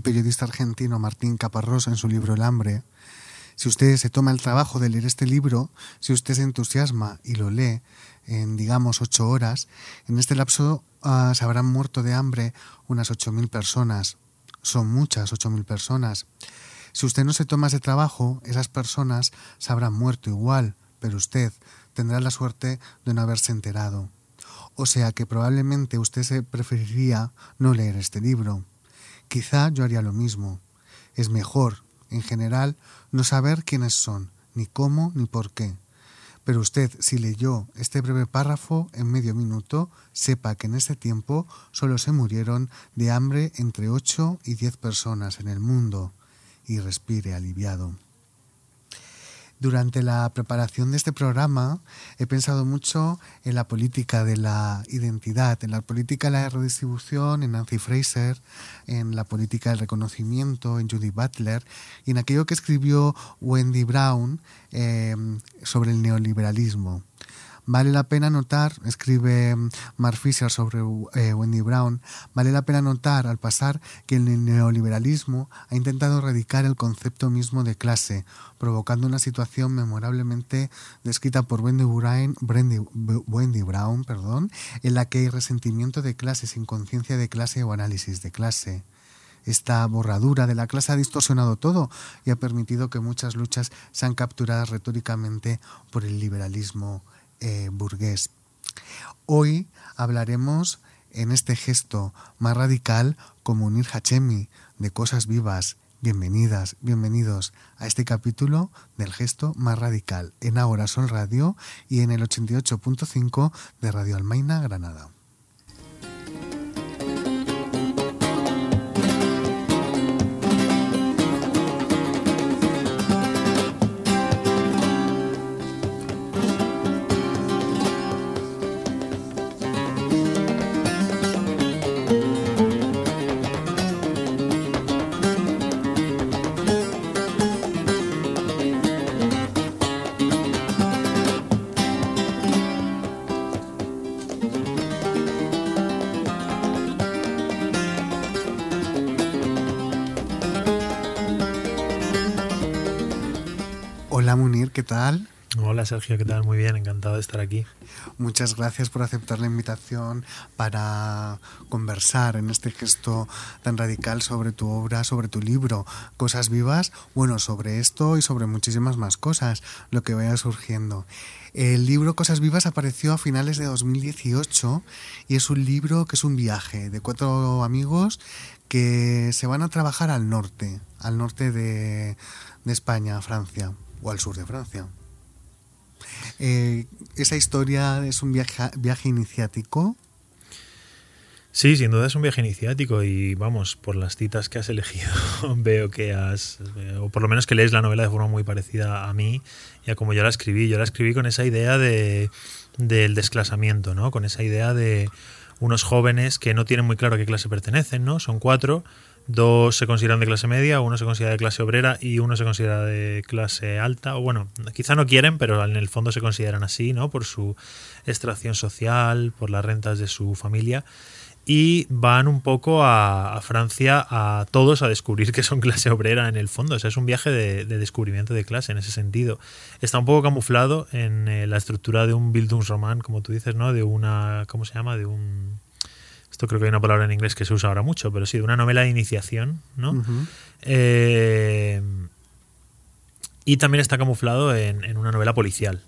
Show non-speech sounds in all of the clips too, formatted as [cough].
Periodista argentino Martín Caparrós en su libro El hambre. Si usted se toma el trabajo de leer este libro, si usted se entusiasma y lo lee en, digamos, ocho horas, en este lapso ah, se habrán muerto de hambre unas ocho mil personas. Son muchas, ocho mil personas. Si usted no se toma ese trabajo, esas personas se habrán muerto igual, pero usted tendrá la suerte de no haberse enterado. O sea que probablemente usted se preferiría no leer este libro. Quizá yo haría lo mismo. Es mejor, en general, no saber quiénes son, ni cómo, ni por qué. Pero usted, si leyó este breve párrafo en medio minuto, sepa que en ese tiempo solo se murieron de hambre entre 8 y 10 personas en el mundo y respire aliviado. Durante la preparación de este programa he pensado mucho en la política de la identidad, en la política de la redistribución, en Nancy Fraser, en la política del reconocimiento, en Judy Butler y en aquello que escribió Wendy Brown eh, sobre el neoliberalismo. Vale la pena notar, escribe mm, Mark Fisher sobre eh, Wendy Brown, vale la pena notar al pasar que el neoliberalismo ha intentado erradicar el concepto mismo de clase, provocando una situación memorablemente descrita por Wendy Brown, Wendy Brown perdón, en la que hay resentimiento de clase sin conciencia de clase o análisis de clase. Esta borradura de la clase ha distorsionado todo y ha permitido que muchas luchas sean capturadas retóricamente por el liberalismo eh, burgués. Hoy hablaremos en este gesto más radical como unir Hachemi de cosas vivas. Bienvenidas, bienvenidos a este capítulo del gesto más radical en Ahora Sol Radio y en el 88.5 de Radio Almaina, Granada. Tal? Hola Sergio, ¿qué tal? Muy bien, encantado de estar aquí. Muchas gracias por aceptar la invitación para conversar en este gesto tan radical sobre tu obra, sobre tu libro, Cosas Vivas, bueno, sobre esto y sobre muchísimas más cosas, lo que vaya surgiendo. El libro Cosas Vivas apareció a finales de 2018 y es un libro que es un viaje de cuatro amigos que se van a trabajar al norte, al norte de, de España, Francia o al sur de Francia. Eh, ¿Esa historia es un viaje, viaje iniciático? Sí, sin duda es un viaje iniciático y vamos, por las citas que has elegido, [laughs] veo que has, o por lo menos que lees la novela de forma muy parecida a mí y a como yo la escribí. Yo la escribí con esa idea de, del desclasamiento, ¿no? Con esa idea de unos jóvenes que no tienen muy claro a qué clase pertenecen, ¿no? Son cuatro, Dos se consideran de clase media, uno se considera de clase obrera y uno se considera de clase alta. O bueno, quizá no quieren, pero en el fondo se consideran así, ¿no? Por su extracción social, por las rentas de su familia. Y van un poco a, Francia a todos a descubrir que son clase obrera en el fondo. O sea, es un viaje de, descubrimiento de clase en ese sentido. Está un poco camuflado en eh, la estructura de un Bildungsroman, como tú dices, ¿no? De una. ¿Cómo se llama? De un esto creo que hay una palabra en inglés que se usa ahora mucho, pero sí, de una novela de iniciación, ¿no? Eh, y también está camuflado en, una novela policial.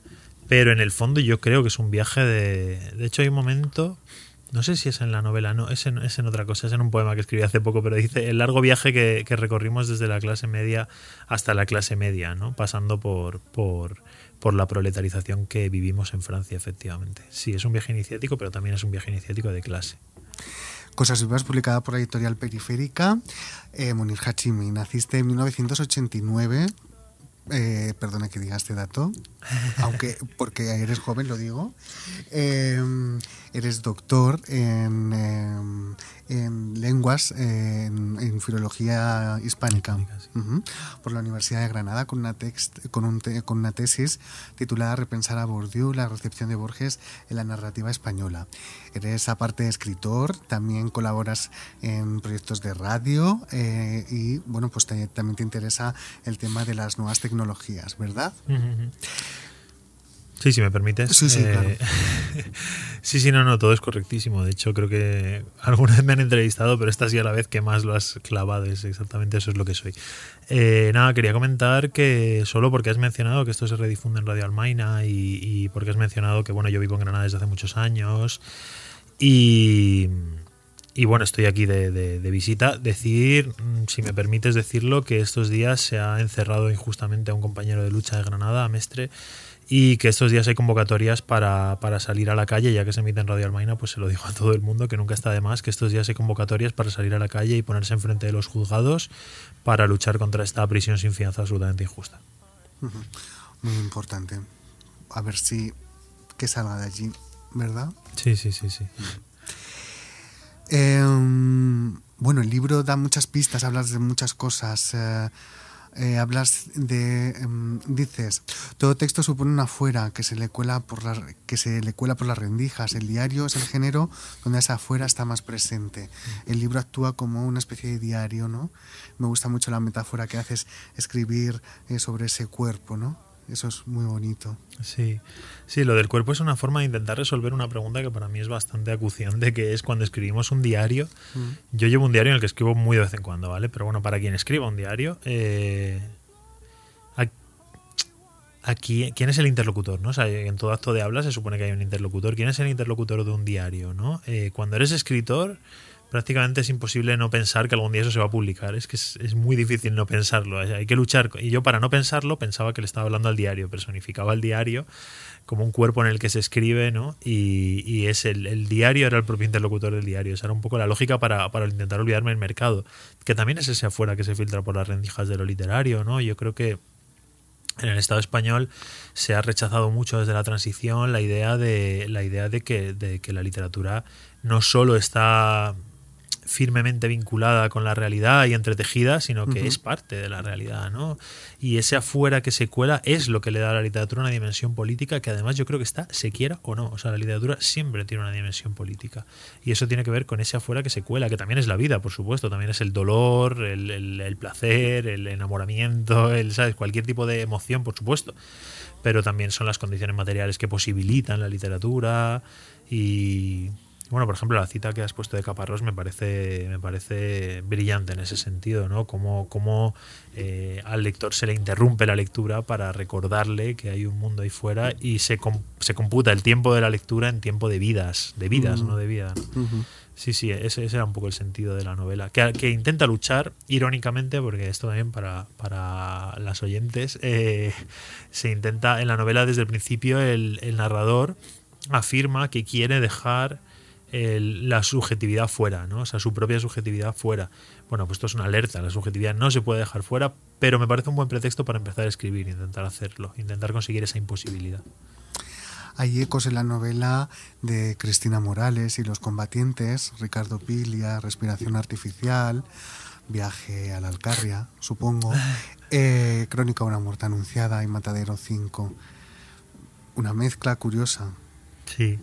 Pero en el fondo yo creo que es un viaje de... De hecho hay un momento, no sé si es en la novela, no, es en, es en otra cosa, es en un poema que escribí hace poco, pero dice el largo viaje que, recorrimos desde la clase media hasta la clase media, ¿no? Pasando por, por, por la proletarización que vivimos en Francia, efectivamente. Sí, es un viaje iniciático, pero también es un viaje iniciático de clase. Cosas Vivas, publicada por la editorial Periférica. Eh, Munir Hachimi, naciste en 1989. Eh, perdona que diga este dato, [laughs] aunque porque eres joven lo digo. Eh, eres doctor en, em, en lenguas, en, filología hispánica, por la Universidad de Granada con una, text, con, un con una tesis titulada Repensar a Bourdieu, la recepción de Borges en la narrativa española. Eres aparte escritor, también colaboras en proyectos de radio eh, y bueno, pues también te interesa el tema de las nuevas tecnologías, ¿verdad? Sí, si me permites. Sí, sí, claro. [laughs] sí, sí, no, no, todo es correctísimo. De hecho, creo que alguna vez me han entrevistado, pero esta sí a la vez que más lo has clavado. Es exactamente eso es lo que soy. Eh, nada, quería comentar que solo porque has mencionado que esto se redifunde en Radio Almaina y, porque has mencionado que, bueno, yo vivo en Granada desde hace muchos años y... Y bueno, estoy aquí de, de, visita. Decir, mm, si me permites decirlo, que estos días se ha encerrado injustamente a un compañero de lucha de Granada, a Mestre, y que estos días hay convocatorias para, salir a la calle, ya que se emite en Radio Almaina, pues se lo digo a todo el mundo, que nunca está de más, que estos días hay convocatorias para salir a la calle y ponerse enfrente de los juzgados para luchar contra esta prisión sin fianza absolutamente injusta. Muy importante. A ver si que salga de allí, ¿verdad? Sí, sí, sí, sí. Em, bueno, el libro da muchas pistas, hablas de muchas cosas. Eh, eh, hablas de em, dices todo texto supone una fuera que se le cuela por que se le cuela por las rendijas. El diario es el género donde esa fuera está más presente. El libro actúa como una especie de diario no me gusta mucho la metáfora que haces escribir eh, sobre ese cuerpo no eso es muy bonito. Sí, sí, lo del cuerpo es una forma de intentar resolver una pregunta que para mí es bastante acuciante, que es cuando escribimos un diario. Mm. Yo llevo un diario en el que escribo muy de vez en cuando, ¿vale? Pero bueno, para quien escriba un diario, eh, aquí, ¿quién es el interlocutor? ¿no? O sea, en todo acto de habla se supone que hay un interlocutor. ¿Quién es el interlocutor de un diario? ¿no? Eh, cuando eres escritor, prácticamente es imposible no pensar que algún día eso se va a publicar. Es que es, muy difícil no pensarlo. Hay que luchar. Y yo para no pensarlo pensaba que le estaba hablando al diario, personificaba el diario como un cuerpo en el que se escribe, ¿no? Y, es el, diario era el propio interlocutor del diario. Esa era un poco la lógica para, intentar olvidarme del mercado. Que también es ese afuera que se filtra por las rendijas de lo literario, ¿no? Yo creo que en el Estado español se ha rechazado mucho desde la transición la idea de la idea de que, de que la literatura no solo está firmemente vinculada con la realidad y entretejida, sino que es parte de la realidad, ¿no? Y ese afuera que se cuela es lo que le da a la literatura una dimensión política que además yo creo que está, se quiera o no. O sea, la literatura siempre tiene una dimensión política. Y eso tiene que ver con ese afuera que se cuela, que también es la vida, por supuesto, también es el dolor, el, placer, el enamoramiento, el, ¿sabes? Cualquier tipo de emoción, por supuesto. Pero también son las condiciones materiales que posibilitan la literatura y bueno, por ejemplo, la cita que has puesto de Caparrós me parece, me parece brillante en ese sentido, ¿no? Cómo, cómo eh, al lector se le interrumpe la lectura para recordarle que hay un mundo ahí fuera y se, se computa el tiempo de la lectura en tiempo de vidas, de vidas, no de vida. Sí, sí, ese, ese, era un poco el sentido de la novela. Que, que intenta luchar, irónicamente, porque esto también para, para las oyentes, eh, se intenta, en la novela desde el principio el, el narrador afirma que quiere dejar la subjetividad fuera, ¿no? O sea, su propia subjetividad fuera. Bueno, pues esto es una alerta, la subjetividad no se puede dejar fuera, pero me parece un buen pretexto para empezar a escribir, intentar hacerlo, intentar conseguir esa imposibilidad. Hay ecos en la novela de Cristina Morales y los combatientes, Ricardo Pilia, Respiración Artificial, Viaje a la Alcarria, supongo, [laughs] eh, Crónica de una muerte anunciada y Matadero 5. Una mezcla curiosa. Sí.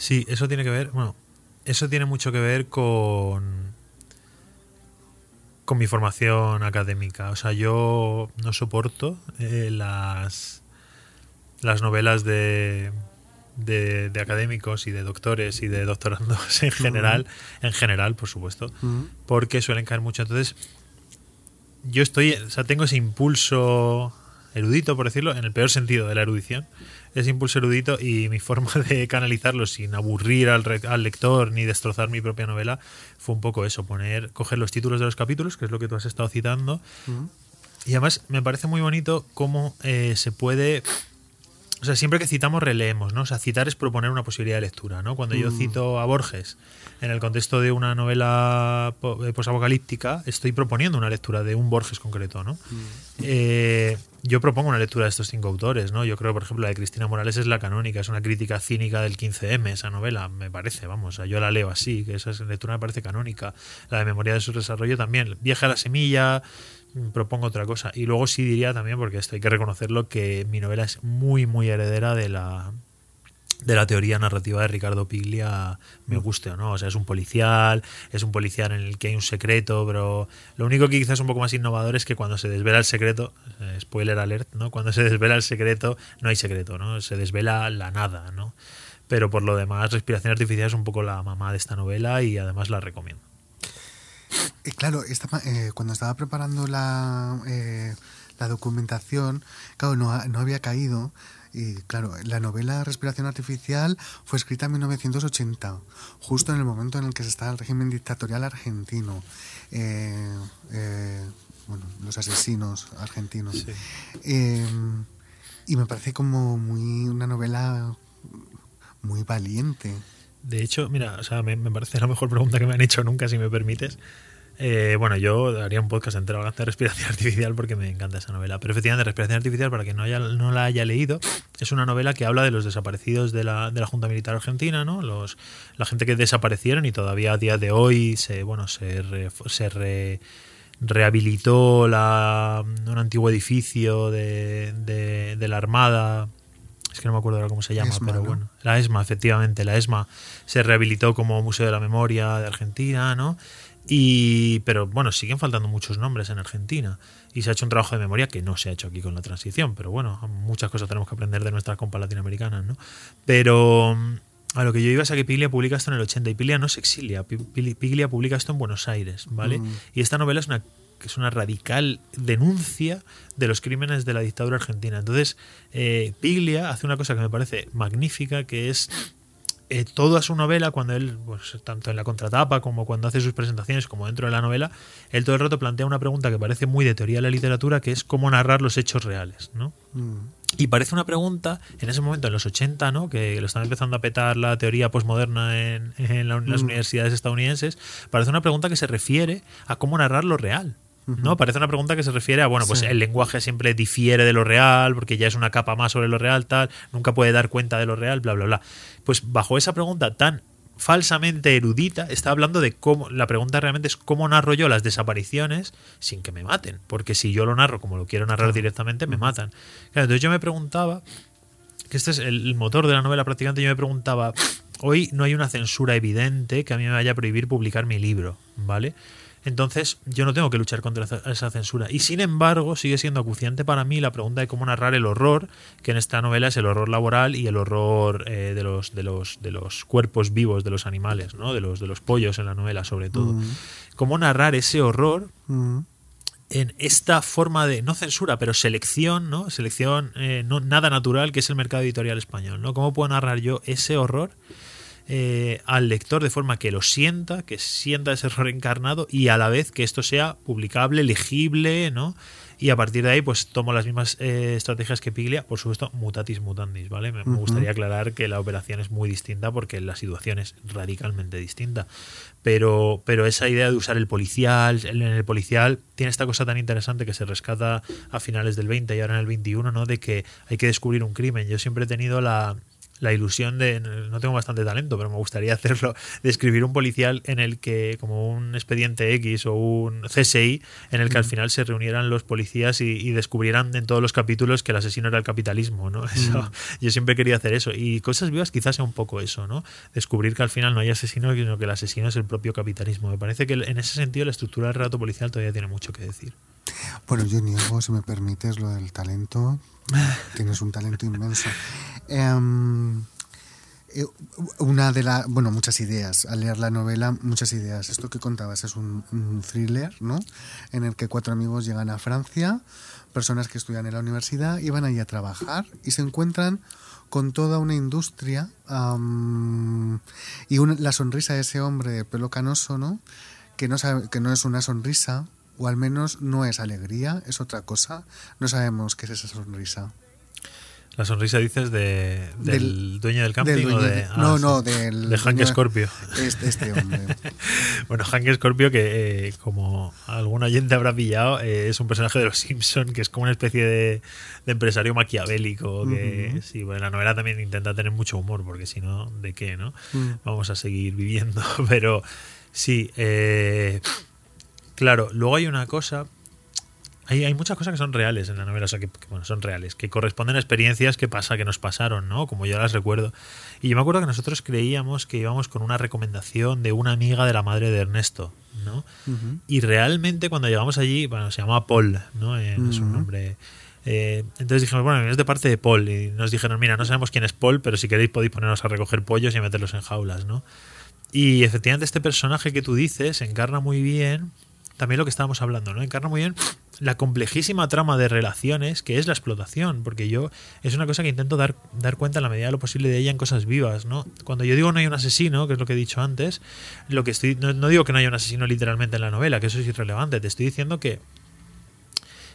Sí, eso tiene que ver, bueno, eso tiene mucho que ver con con mi formación académica. O sea, yo no soporto eh, las las novelas de, de, académicos y de doctores y de doctorandos en general, en general, por supuesto, porque suelen caer mucho. Entonces, yo estoy, o sea, tengo ese impulso erudito, por decirlo, en el peor sentido de la erudición, ese impulso erudito y mi forma de canalizarlo sin aburrir al, al, lector ni destrozar mi propia novela fue un poco eso, poner, coger los títulos de los capítulos, que es lo que tú has estado citando, y además me parece muy bonito cómo eh, se puede o sea, siempre que citamos releemos, ¿no? O sea, citar es proponer una posibilidad de lectura, ¿no? Cuando yo Mm. cito a Borges en el contexto de una novela eh, posapocalíptica, estoy proponiendo una lectura de un Borges concreto, ¿no? Eh, yo propongo una lectura de estos cinco autores, ¿no? Yo creo, por ejemplo, la de Cristina Morales es la canónica, es una crítica cínica del 15M, esa novela, me parece, vamos, o sea, yo la leo así, que esa lectura me parece canónica. La de Memoria de su desarrollo también. Viaje a la semilla, mm, propongo otra cosa. Y luego sí diría también, porque esto hay que reconocerlo, que mi novela es muy, muy heredera de la de la teoría narrativa de Ricardo Piglia me guste o no. O sea, es un policial, es un policial en el que hay un secreto, pero lo único que quizás es un poco más innovador es que cuando se desvela el secreto, eh, spoiler alert, ¿no? Cuando se desvela el secreto, no hay secreto, ¿no? Se desvela la nada, ¿no? Pero por lo demás, Respiración Artificial es un poco la mamá de esta novela y además la recomiendo. [sniffs] Eh, claro, esta eh, cuando estaba preparando la, eh, la documentación, claro, no, no había caído. Y claro, la novela Respiración Artificial fue escrita en 1980, justo en el momento en el que se estaba el régimen dictatorial argentino. Eh, eh, bueno, los asesinos argentinos. Sí. Eh, y me parece como muy una novela muy valiente. De hecho, mira, o sea, me, parece la mejor pregunta que me han hecho nunca, si me permites. Eh, bueno, yo haría un podcast entero hablando de respiración [laughs] artificial porque me encanta esa novela. Pero efectivamente, respiración artificial, para quien no, haya, no la haya leído, es una novela que habla de los desaparecidos de la, de la Junta Militar Argentina, ¿no? Los, la gente que desaparecieron y todavía a día de hoy se, bueno, se, re- se re- rehabilitó la, un antiguo edificio de, de la Armada. Es que no me acuerdo ahora cómo se llama, ESMA, pero ¿no? bueno. La ESMA, efectivamente, la ESMA se rehabilitó como Museo de la Memoria de Argentina, ¿no? Y, pero bueno, siguen faltando muchos nombres en Argentina y se ha hecho un trabajo de memoria que no se ha hecho aquí con la transición, pero bueno, muchas cosas tenemos que aprender de nuestras compas latinoamericanas, ¿no? Pero mm, a lo que yo iba es a que Piglia publica esto en el 80 y Piglia no se exilia, Piglia publica esto en Buenos Aires, ¿vale? Mm. Y esta novela es una que es una radical denuncia de los crímenes de la dictadura argentina. Entonces, eh, Piglia hace una cosa que me parece magnífica, que es eh, toda su novela, cuando él, pues, tanto en la contratapa como cuando hace sus presentaciones, como dentro de la novela, él todo el rato plantea una pregunta que parece muy de teoría de la literatura, que es cómo narrar los hechos reales, ¿no? Mm. Y parece una pregunta, en ese momento, en los 80, ¿no? que lo están empezando a petar la teoría posmoderna en, en la- en las Mm. universidades estadounidenses, parece una pregunta que se refiere a cómo narrar lo real. ¿No? Parece una pregunta que se refiere a, bueno, pues Sí. el lenguaje siempre difiere de lo real, porque ya es una capa más sobre lo real, tal, nunca puede dar cuenta de lo real, bla, bla, bla. Pues bajo esa pregunta tan falsamente erudita, está hablando de cómo, la pregunta realmente es cómo narro yo las desapariciones sin que me maten, porque si yo lo narro como lo quiero narrar directamente, me matan. Claro, entonces yo me preguntaba, que este es el motor de la novela prácticamente, yo me preguntaba, hoy no hay una censura evidente que a mí me vaya a prohibir publicar mi libro, ¿vale? Entonces yo no tengo que luchar contra esa- censura. Y sin embargo sigue siendo acuciante para mí la pregunta de cómo narrar el horror, que en esta novela es el horror laboral y el horror eh, de, los, de, los, de los cuerpos vivos de los animales, ¿no? de, los, de los pollos en la novela sobre todo. Mm. Cómo narrar ese horror Mm. en esta forma de, no censura, pero selección, ¿no? Selección eh, no, nada natural que es el mercado editorial español, ¿no? ¿Cómo puedo narrar yo ese horror eh, al lector de forma que lo sienta, que sienta ese horror encarnado y a la vez que esto sea publicable, legible, ¿no? Y a partir de ahí, pues tomo las mismas eh, estrategias que Piglia, por supuesto, mutatis mutandis, ¿vale? Me, gustaría aclarar que la operación es muy distinta porque la situación es radicalmente distinta. Pero, pero esa idea de usar el policial, en el policial tiene esta cosa tan interesante que se rescata a finales del 20 y ahora en el 21, ¿no? De que hay que descubrir un crimen. Yo siempre he tenido la, la ilusión de, no tengo bastante talento, pero me gustaría [laughs] hacerlo, de escribir un policial en el que, como un expediente X o un CSI, en el que al final se reunieran los policías y, y descubrieran en todos los capítulos que el asesino era el capitalismo, ¿no? [laughs] Eso, Yo siempre quería hacer eso. Y Cosas Vivas quizás sea un poco eso, ¿no? Descubrir que al final no hay asesino, sino que el asesino es el propio capitalismo. Me parece que en ese sentido la estructura del relato policial todavía tiene mucho que decir. Bueno, yo niego, si me permites, lo del talento. Tienes un talento inmenso. Em, eh, una de las, bueno, muchas ideas. Al leer la novela, muchas ideas. Esto que contabas es un, thriller, ¿no? En el que cuatro amigos llegan a Francia, personas que estudian en la universidad, y van allí a trabajar y se encuentran con toda una industria y una- la sonrisa de ese hombre de pelo canoso, ¿no? Que no, sabe, que no es una sonrisa, o al menos no es alegría, es otra cosa. No sabemos qué es esa sonrisa. La sonrisa dices de, del, dueño del camping o de, ah, no, no, del de Hank Scorpio. Este, este hombre. [laughs] bueno, Hank Scorpio, que eh, como algún oyente habrá pillado, eh, es un personaje de los Simpson que es como una especie de, empresario maquiavélico. Que sí, bueno, la novela también intenta tener mucho humor, porque si no, ¿de qué, no? Mm. Vamos a seguir viviendo. [laughs] Pero sí, eh, claro, luego hay una cosa hay, muchas cosas que son reales en la novela, o sea, que, bueno, son reales, que corresponden a experiencias que pasa, que nos pasaron, ¿no? Como yo las recuerdo. Y yo me acuerdo que nosotros creíamos que íbamos con una recomendación de una amiga de la madre de Ernesto, ¿no? Y realmente cuando llegamos allí, bueno, se llamaba Paul, ¿no? Eh, es un nombre... Eh, entonces dijimos, bueno, es de parte de Paul. Y nos dijeron, mira, no sabemos quién es Paul, pero si queréis podéis ponernos a recoger pollos y meterlos en jaulas, ¿no? Y efectivamente este personaje que tú dices encarna muy bien también lo que estábamos hablando, ¿no? Encarna muy bien la complejísima trama de relaciones que es la explotación, porque yo es una cosa que intento dar, dar cuenta en la medida de lo posible de ella en cosas vivas, ¿no? Cuando yo digo no hay un asesino, que es lo que he dicho antes, lo que estoy no, digo que no haya un asesino literalmente en la novela, que eso es irrelevante, te estoy diciendo que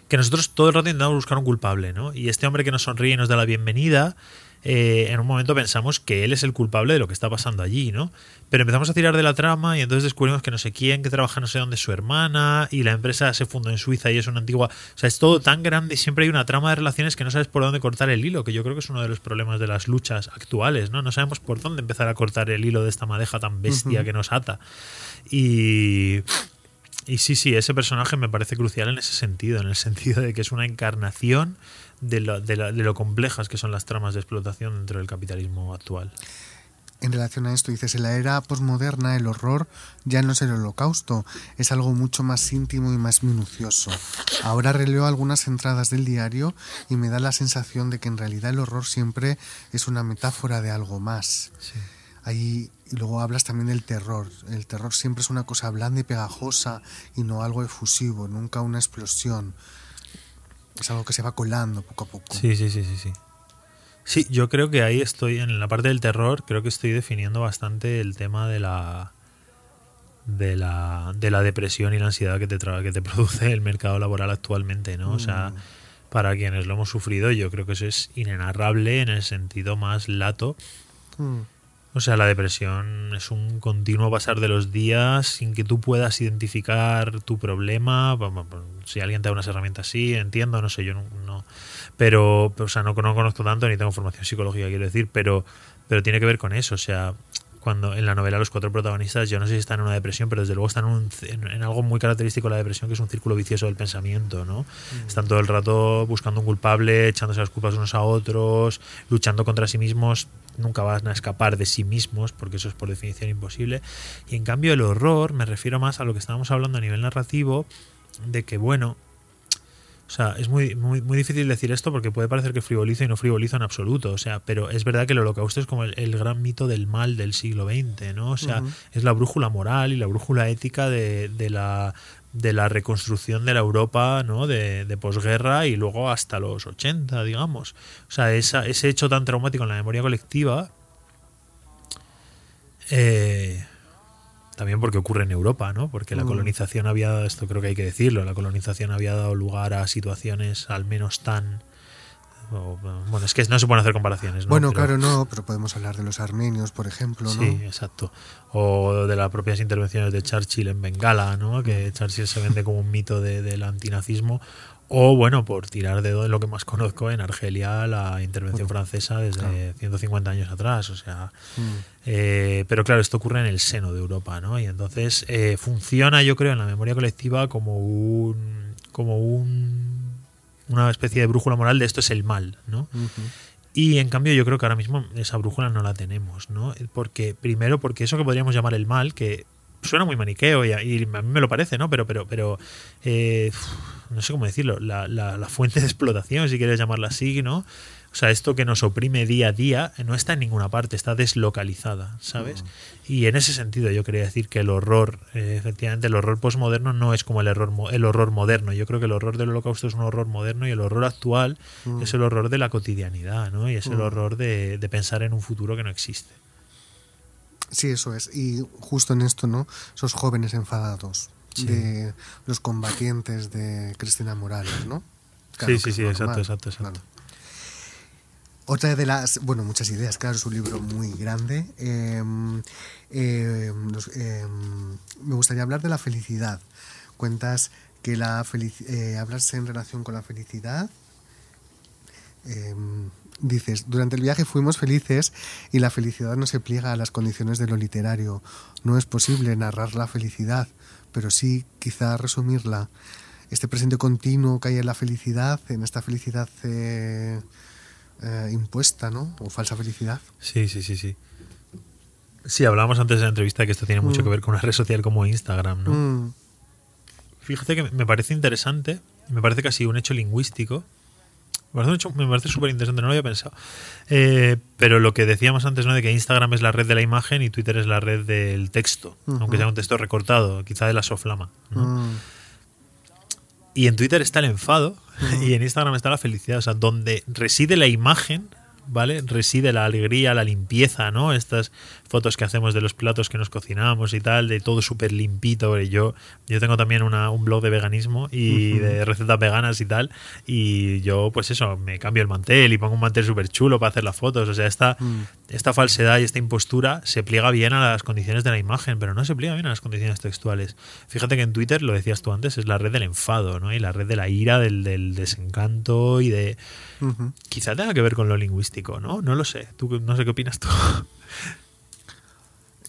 que nosotros todo el rato intentamos buscar un culpable, ¿no? Y este hombre que nos sonríe y nos da la bienvenida, eh, en un momento pensamos que él es el culpable de lo que está pasando allí, ¿no? Pero empezamos a tirar de la trama y entonces descubrimos que no sé quién, que trabaja no sé dónde su hermana y la empresa se fundó en Suiza y es una antigua... O sea, es todo tan grande y siempre hay una trama de relaciones que no sabes por dónde cortar el hilo, que yo creo que es uno de los problemas de las luchas actuales, ¿no? No sabemos por dónde empezar a cortar el hilo de esta madeja tan bestia que nos ata. Y... Y sí, sí, ese personaje me parece crucial en ese sentido, en el sentido de que es una encarnación de lo, de, lo complejas que son las tramas de explotación dentro del capitalismo actual. En relación a esto, dices, en la era posmoderna el horror ya no es el holocausto, es algo mucho más íntimo y más minucioso. Ahora releo algunas entradas del diario y me da la sensación de que en realidad el horror siempre es una metáfora de algo más. Ahí, y luego hablas también del terror. El terror siempre es una cosa blanda y pegajosa y no algo efusivo, nunca una explosión. Es algo que se va colando poco a poco. Sí, sí, sí, sí, sí. Sí, yo creo que ahí estoy, en la parte del terror, creo que estoy definiendo bastante el tema de la de la, de la depresión y la ansiedad que te, que te [laughs] produce el mercado laboral actualmente, ¿no? O sea, mm. para quienes lo hemos sufrido, yo creo que eso es inenarrable en el sentido más lato. Mm. O sea, la depresión es un continuo pasar de los días sin que tú puedas identificar tu problema. Si alguien te da unas herramientas así, entiendo, no sé, yo no. pero, o sea, no, no, conozco tanto ni tengo formación psicológica, quiero decir, pero, pero tiene que ver con eso. O sea, cuando en la novela los cuatro protagonistas, yo no sé si están en una depresión, pero desde luego están en, algo muy característico de la depresión, que es un círculo vicioso del pensamiento, ¿no? Mm. Están todo el rato buscando un culpable, echándose las culpas unos a otros, luchando contra sí mismos, nunca van a escapar de sí mismos, porque eso es por definición imposible. Y en cambio el horror, me refiero más a lo que estábamos hablando a nivel narrativo, de que, bueno, o sea, es muy, muy, muy difícil decir esto porque puede parecer que frivolizo y no frivolizo en absoluto. O sea, pero es verdad que el holocausto es como el, gran mito del mal del siglo XX, ¿no? O sea, es la brújula moral y la brújula ética de, de, la, de la reconstrucción de la Europa, ¿no? De, de posguerra y luego hasta los 80, digamos. O sea, esa, ese hecho tan traumático en la memoria colectiva. Eh, también porque ocurre en Europa, ¿no? Porque la mm. colonización había, esto creo que hay que decirlo, la colonización había dado lugar a situaciones al menos tan... bueno, es que no se pueden hacer comparaciones. ¿no? Bueno, claro, no, pero podemos hablar de los armenios, por ejemplo, ¿no? Sí, exacto. O de las propias intervenciones de Churchill en Bengala, ¿no? Que Churchill se vende como un mito del antinazismo. O bueno, por tirar de lo que más conozco, en Argelia la intervención francesa desde 150 años atrás. O sea, mm. eh, pero claro, esto ocurre en el seno de Europa, ¿no? Y entonces eh, funciona, yo creo, en la memoria colectiva como un, como un, una especie de brújula moral de esto es el mal, ¿no? Y en cambio yo creo que ahora mismo esa brújula no la tenemos, ¿no? Porque primero porque eso que podríamos llamar el mal, que suena muy maniqueo y, a mí me lo parece, ¿no? Pero, pero, pero eh, no sé cómo decirlo, la, la, fuente de explotación, si quieres llamarla así, ¿no? O sea, esto que nos oprime día a día no está en ninguna parte, está deslocalizada, ¿sabes? Mm. Y en ese sentido yo quería decir que el horror, eh, efectivamente, el horror postmoderno no es como el, error, el horror moderno. Yo creo que el horror del holocausto es un horror moderno y el horror actual mm. es el horror de la cotidianidad, ¿no? Y es el mm. horror de, de pensar en un futuro que no existe. Sí, eso es. Y justo en esto, ¿no? Esos jóvenes enfadados de los combatientes de Cristina Morales, ¿no? sí, sí, sí, exacto, exacto, exacto. Otra de las, bueno, muchas ideas, claro, es un libro muy grande. Em, em, em, me gustaría hablar de la felicidad. Cuentas que la eh, hablas en relación con la felicidad. dices, durante el viaje fuimos felices y la felicidad no se pliega a las condiciones de lo literario. No es posible narrar la felicidad, pero sí quizá resumirla. Este presente continuo que hay en la felicidad, en esta felicidad... Eh, eh, impuesta, ¿no? O falsa felicidad. Sí, sí, sí, sí. Sí, hablábamos antes de la entrevista que esto tiene mucho mm. que ver con una red social como Instagram, ¿no? Mm. Fíjate que me parece interesante, me parece casi un hecho lingüístico. Me parece súper interesante, no lo había pensado. Eh, pero lo que decíamos antes, ¿no? De que Instagram es la red de la imagen y Twitter es la red del texto, aunque sea un texto recortado, quizá de la soflama. ¿no? Mm. Y en Twitter está el enfado y en Instagram está la felicidad. O sea, donde reside la imagen, ¿vale? Reside la alegría, la limpieza, ¿no? Estas fotos que hacemos de los platos que nos cocinamos y tal, de todo súper limpito. Yo, yo tengo también una, un blog de veganismo y de recetas veganas y tal. Y yo, pues eso, me cambio el mantel y pongo un mantel súper chulo para hacer las fotos. O sea, esta, mm. esta falsedad y esta impostura se pliega bien a las condiciones de la imagen, pero no se pliega bien a las condiciones textuales. Fíjate que en Twitter, lo decías tú antes, es la red del enfado, ¿no? Y la red de la ira, del, del desencanto y de... Quizá tenga que ver con lo lingüístico, ¿no? No lo sé. ¿Tú, no sé qué opinas tú. [laughs]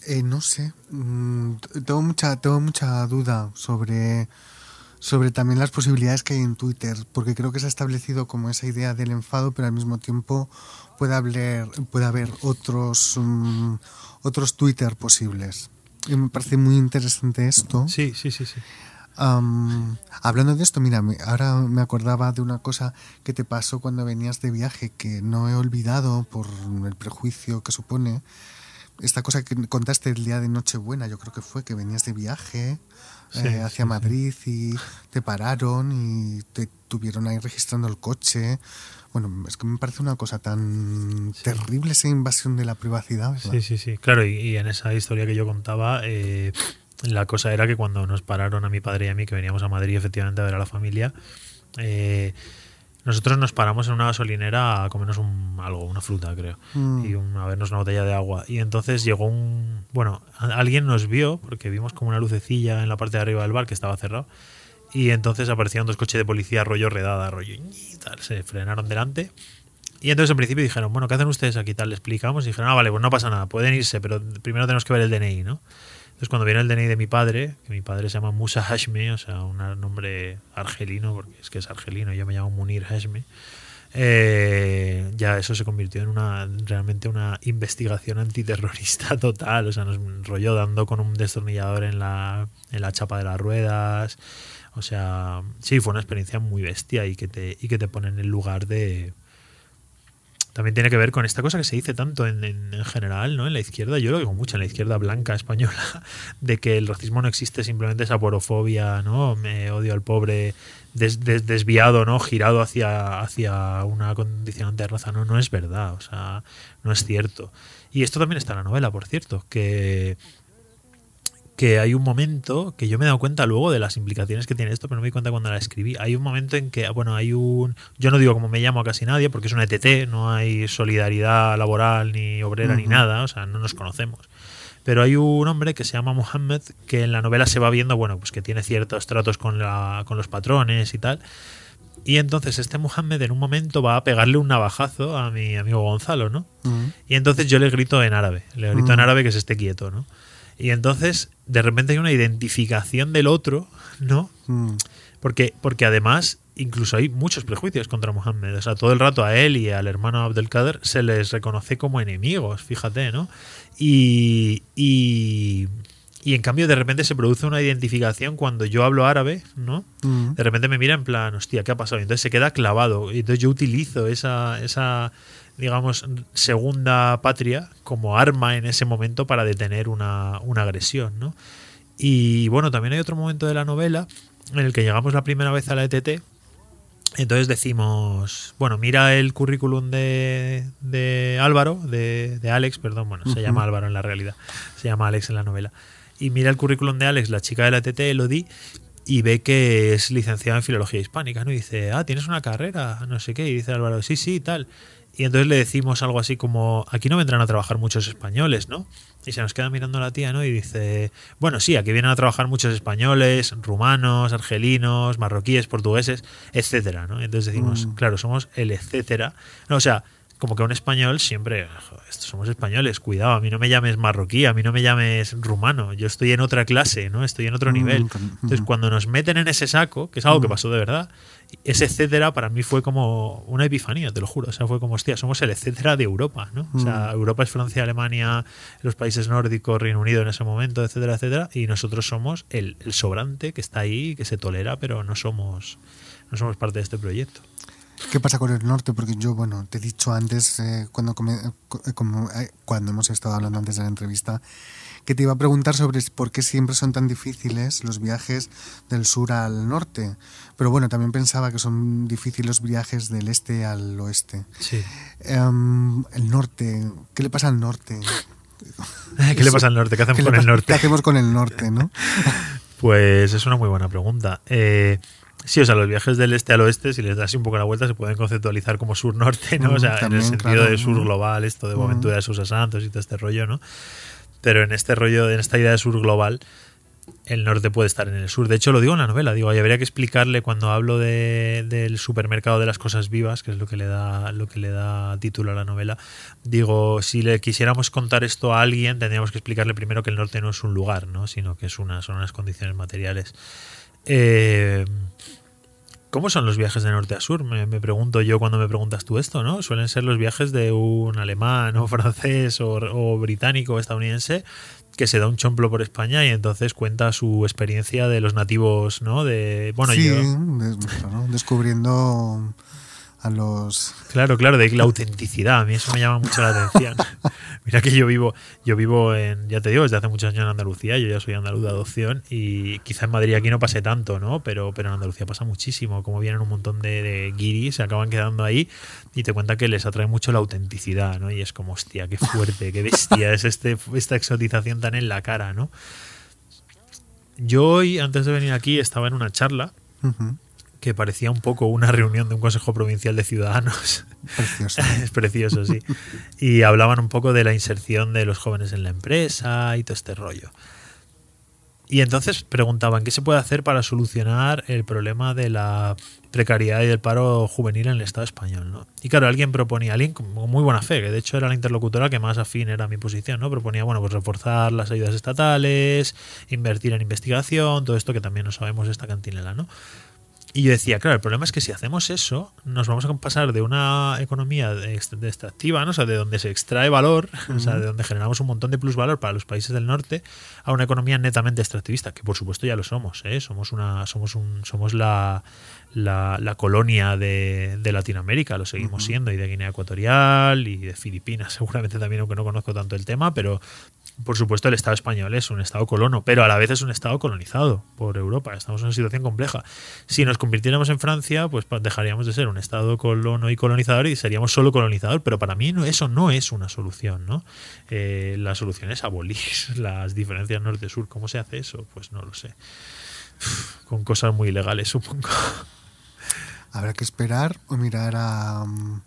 Eh, no sé. Mm, tengo mucha, tengo mucha duda sobre, sobre también las posibilidades que hay en Twitter, porque creo que se ha establecido como esa idea del enfado, pero al mismo tiempo puede haber, puede haber otros, mm, otros Twitter posibles. Y me parece muy interesante esto. Sí, sí, sí, sí. hablando de esto, mira, ahora me acordaba de una cosa que te pasó cuando venías de viaje que no he olvidado por el prejuicio que supone, esta cosa que contaste el día de Nochebuena, yo creo que fue que venías de viaje eh, hacia Madrid y te pararon y te tuvieron ahí registrando el coche. Bueno, es que me parece una cosa tan terrible esa invasión de la privacidad. Sí, sí, sí. Claro, y, en esa historia que yo contaba, eh, la cosa era que cuando nos pararon a mi padre y a mí, que veníamos a Madrid efectivamente a ver a la familia, eh, nosotros nos paramos en una gasolinera a comernos un, algo, una fruta, creo, mm. y a vernos una botella de agua. Y entonces llegó un. Bueno, alguien nos vio, porque vimos como una lucecilla en la parte de arriba del bar que estaba cerrado. Y entonces aparecieron dos coches de policía, rollo redada, rollo y tal. Se frenaron delante. Y entonces en principio dijeron, bueno, ¿qué hacen ustedes aquí? Tal, le explicamos. Y dijeron, ah, vale, pues no pasa nada, pueden irse, pero primero tenemos que ver el DNI, ¿no? Entonces cuando viene el DNI de mi padre, que mi padre se llama Musa Hashmi, o sea, un nombre argelino, porque es que es argelino, yo me llamo Munir Hashmi, eh, ya eso se convirtió en una realmente una investigación antiterrorista [laughs] total. O sea, nos enrolló dando con un destornillador en la, en la chapa de las ruedas. O sea, sí, fue una experiencia muy bestia y que te, y que te pone en el lugar de, también tiene que ver con esta cosa que se dice tanto en, en, general, ¿no? En la izquierda, yo lo digo mucho en la izquierda blanca española, [laughs] de que el racismo no existe, simplemente esa porofobia, ¿no? Me odio al pobre desviado, ¿no? Girado hacia, hacia una condicionante de raza. No, no es verdad, o sea, no es cierto. Y esto también está en la novela, por cierto, que que hay un momento que yo me he dado cuenta luego de las implicaciones que tiene esto, pero no me di cuenta cuando la escribí. Hay un momento en que, bueno, hay un. Yo no digo como me llamo a casi nadie, porque es una ETT, no hay solidaridad laboral ni obrera ni nada, o sea, no nos conocemos. Pero hay un hombre que se llama Mohammed que en la novela se va viendo, bueno, pues que tiene ciertos tratos con, la, con los patrones y tal. Y entonces este Mohammed en un momento va a pegarle un navajazo a mi amigo Gonzalo, ¿no? Y entonces yo le grito en árabe, le grito en árabe que se esté quieto, ¿no? Y entonces, de repente hay una identificación del otro, ¿no? Mm. Porque, porque además, incluso hay muchos prejuicios contra Mohammed. O sea, todo el rato a él y al hermano Abdelkader se les reconoce como enemigos, fíjate, ¿no? Y, y, y en cambio, de repente se produce una identificación cuando yo hablo árabe, ¿no? Mm. De repente me mira en plan, hostia, ¿qué ha pasado? Y entonces se queda clavado. Y entonces yo utilizo esa, esa digamos, segunda patria como arma en ese momento para detener una, una agresión, ¿no? Y bueno, también hay otro momento de la novela en el que llegamos la primera vez a la ETT. Entonces decimos, bueno, mira el currículum de, de Álvaro, de, de, Alex, perdón, bueno, se llama Álvaro en la realidad, se llama Alex en la novela. Y mira el currículum de Alex, la chica de la ETT, Elodie, y ve que es licenciada en filología hispánica, ¿no? Y dice, ah, tienes una carrera, no sé qué. Y dice Álvaro, sí, sí, tal Y entonces le decimos algo así como, aquí no vendrán a trabajar muchos españoles, ¿no? Y se nos queda mirando la tía, ¿no? Y dice, bueno, sí, aquí vienen a trabajar muchos españoles, rumanos, argelinos, marroquíes, portugueses, etcétera, ¿no? entonces decimos, Mm. claro, somos el etcétera. No, o sea, como que un español siempre, "Joder, estos somos españoles, cuidado, a mí no me llames marroquí, a mí no me llames rumano, yo estoy en otra clase, ¿no? Estoy en otro Mm, nivel. con- Entonces, mm. cuando nos meten en ese saco, que es algo que Mm. pasó de verdad, ese etcétera para mí fue como una epifanía, te lo juro. O sea, fue como, hostia, somos el etcétera de Europa, ¿no? O sea, Mm. Europa es Francia, Alemania, los países nórdicos, Reino Unido en ese momento, etcétera, etcétera. Y nosotros somos el, el sobrante que está ahí, que se tolera, pero no somos, no somos parte de este proyecto. ¿Qué pasa con el norte? Porque yo, bueno, te he dicho antes, eh, cuando, eh, como, eh, cuando hemos estado hablando antes de la entrevista, que te iba a preguntar sobre por qué siempre son tan difíciles los viajes del sur al norte. Pero bueno, también pensaba que son difíciles los viajes del este al oeste. Sí. Em, el norte, ¿qué le pasa al norte? [laughs] ¿Qué le pasa al norte? ¿Qué hacemos ¿Qué le con el norte? ¿Qué hacemos con el norte, no? [laughs] Pues es una muy buena pregunta. Eh, sí, o sea, los viajes del este al oeste, si les das un poco la vuelta, se pueden conceptualizar como sur-norte, ¿no? Mm, o sea, en el sentido claro. de sur global, esto de Mm. De Sousa Santos y todo este rollo, ¿no? Pero en este rollo, en esta idea de sur global, el norte puede estar en el sur. De hecho, lo digo en la novela. Digo, y habría que explicarle cuando hablo de- del supermercado de las cosas vivas, que es lo que le da, lo que le da título a la novela. Digo, si le quisiéramos contar esto a alguien, tendríamos que explicarle primero que el norte no es un lugar, ¿no? Sino que es una, son unas condiciones materiales. Eh, ¿Cómo son los viajes de norte a sur? Me, me pregunto yo cuando me preguntas tú esto, ¿no? Suelen ser los viajes de un alemán o [laughs] francés o, o británico o estadounidense que se da un chomplo por España y entonces cuenta su experiencia de los nativos, ¿no? De bueno, sí, yo descubriendo a los... Claro, claro, de la autenticidad. A mí eso me llama mucho la atención. [laughs] [laughs] Mira que yo vivo, yo vivo en, ya te digo, desde hace muchos años en Andalucía. Yo ya soy andaluz de adopción y quizá en Madrid aquí no pase tanto, ¿no? Pero, pero en Andalucía pasa muchísimo. Como vienen un montón de, de guiris, se acaban quedando ahí y te cuenta que les atrae mucho la autenticidad, ¿no? Y es como, hostia, qué fuerte, qué bestia es este, esta exotización tan en la cara, ¿no? Yo hoy, antes de venir aquí, estaba en una charla que parecía un poco una reunión de un Consejo Provincial de Ciudadanos. Precioso. [laughs] es precioso, sí. Y hablaban un poco de la inserción de los jóvenes en la empresa y todo este rollo. Y entonces preguntaban qué se puede hacer para solucionar el problema de la precariedad y del paro juvenil en el Estado español. ¿no? Y claro, alguien proponía, alguien con muy buena fe, que de hecho era la interlocutora que más afín era a mi posición, ¿no? proponía bueno, pues reforzar las ayudas estatales, invertir en investigación, todo esto que también no sabemos de esta cantinela. ¿no? Y yo decía, claro, el problema es que si hacemos eso, nos vamos a pasar de una economía de ext- de extractiva, ¿no? o sea, de donde se extrae valor, [laughs] o sea, de donde generamos un montón de plusvalor para los países del norte, a una economía netamente extractivista, que por supuesto ya lo somos, ¿eh? somos una, somos un, somos la, la, la colonia de, de Latinoamérica, lo seguimos siendo, y de Guinea Ecuatorial y de Filipinas, [laughs] seguramente también, aunque no conozco tanto el tema, pero por supuesto, el Estado español es un Estado colono, pero a la vez es un Estado colonizado por Europa. Estamos en una situación compleja. Si nos convirtiéramos en Francia, pues dejaríamos de ser un Estado colono y colonizador y seríamos solo colonizador. Pero para mí no, eso no es una solución, ¿no? Eh, la solución es abolir [laughs] las diferencias norte-sur. ¿Cómo se hace eso? Pues no lo sé. Con cosas muy legales, supongo. [laughs] Habrá que esperar o mirar a mm,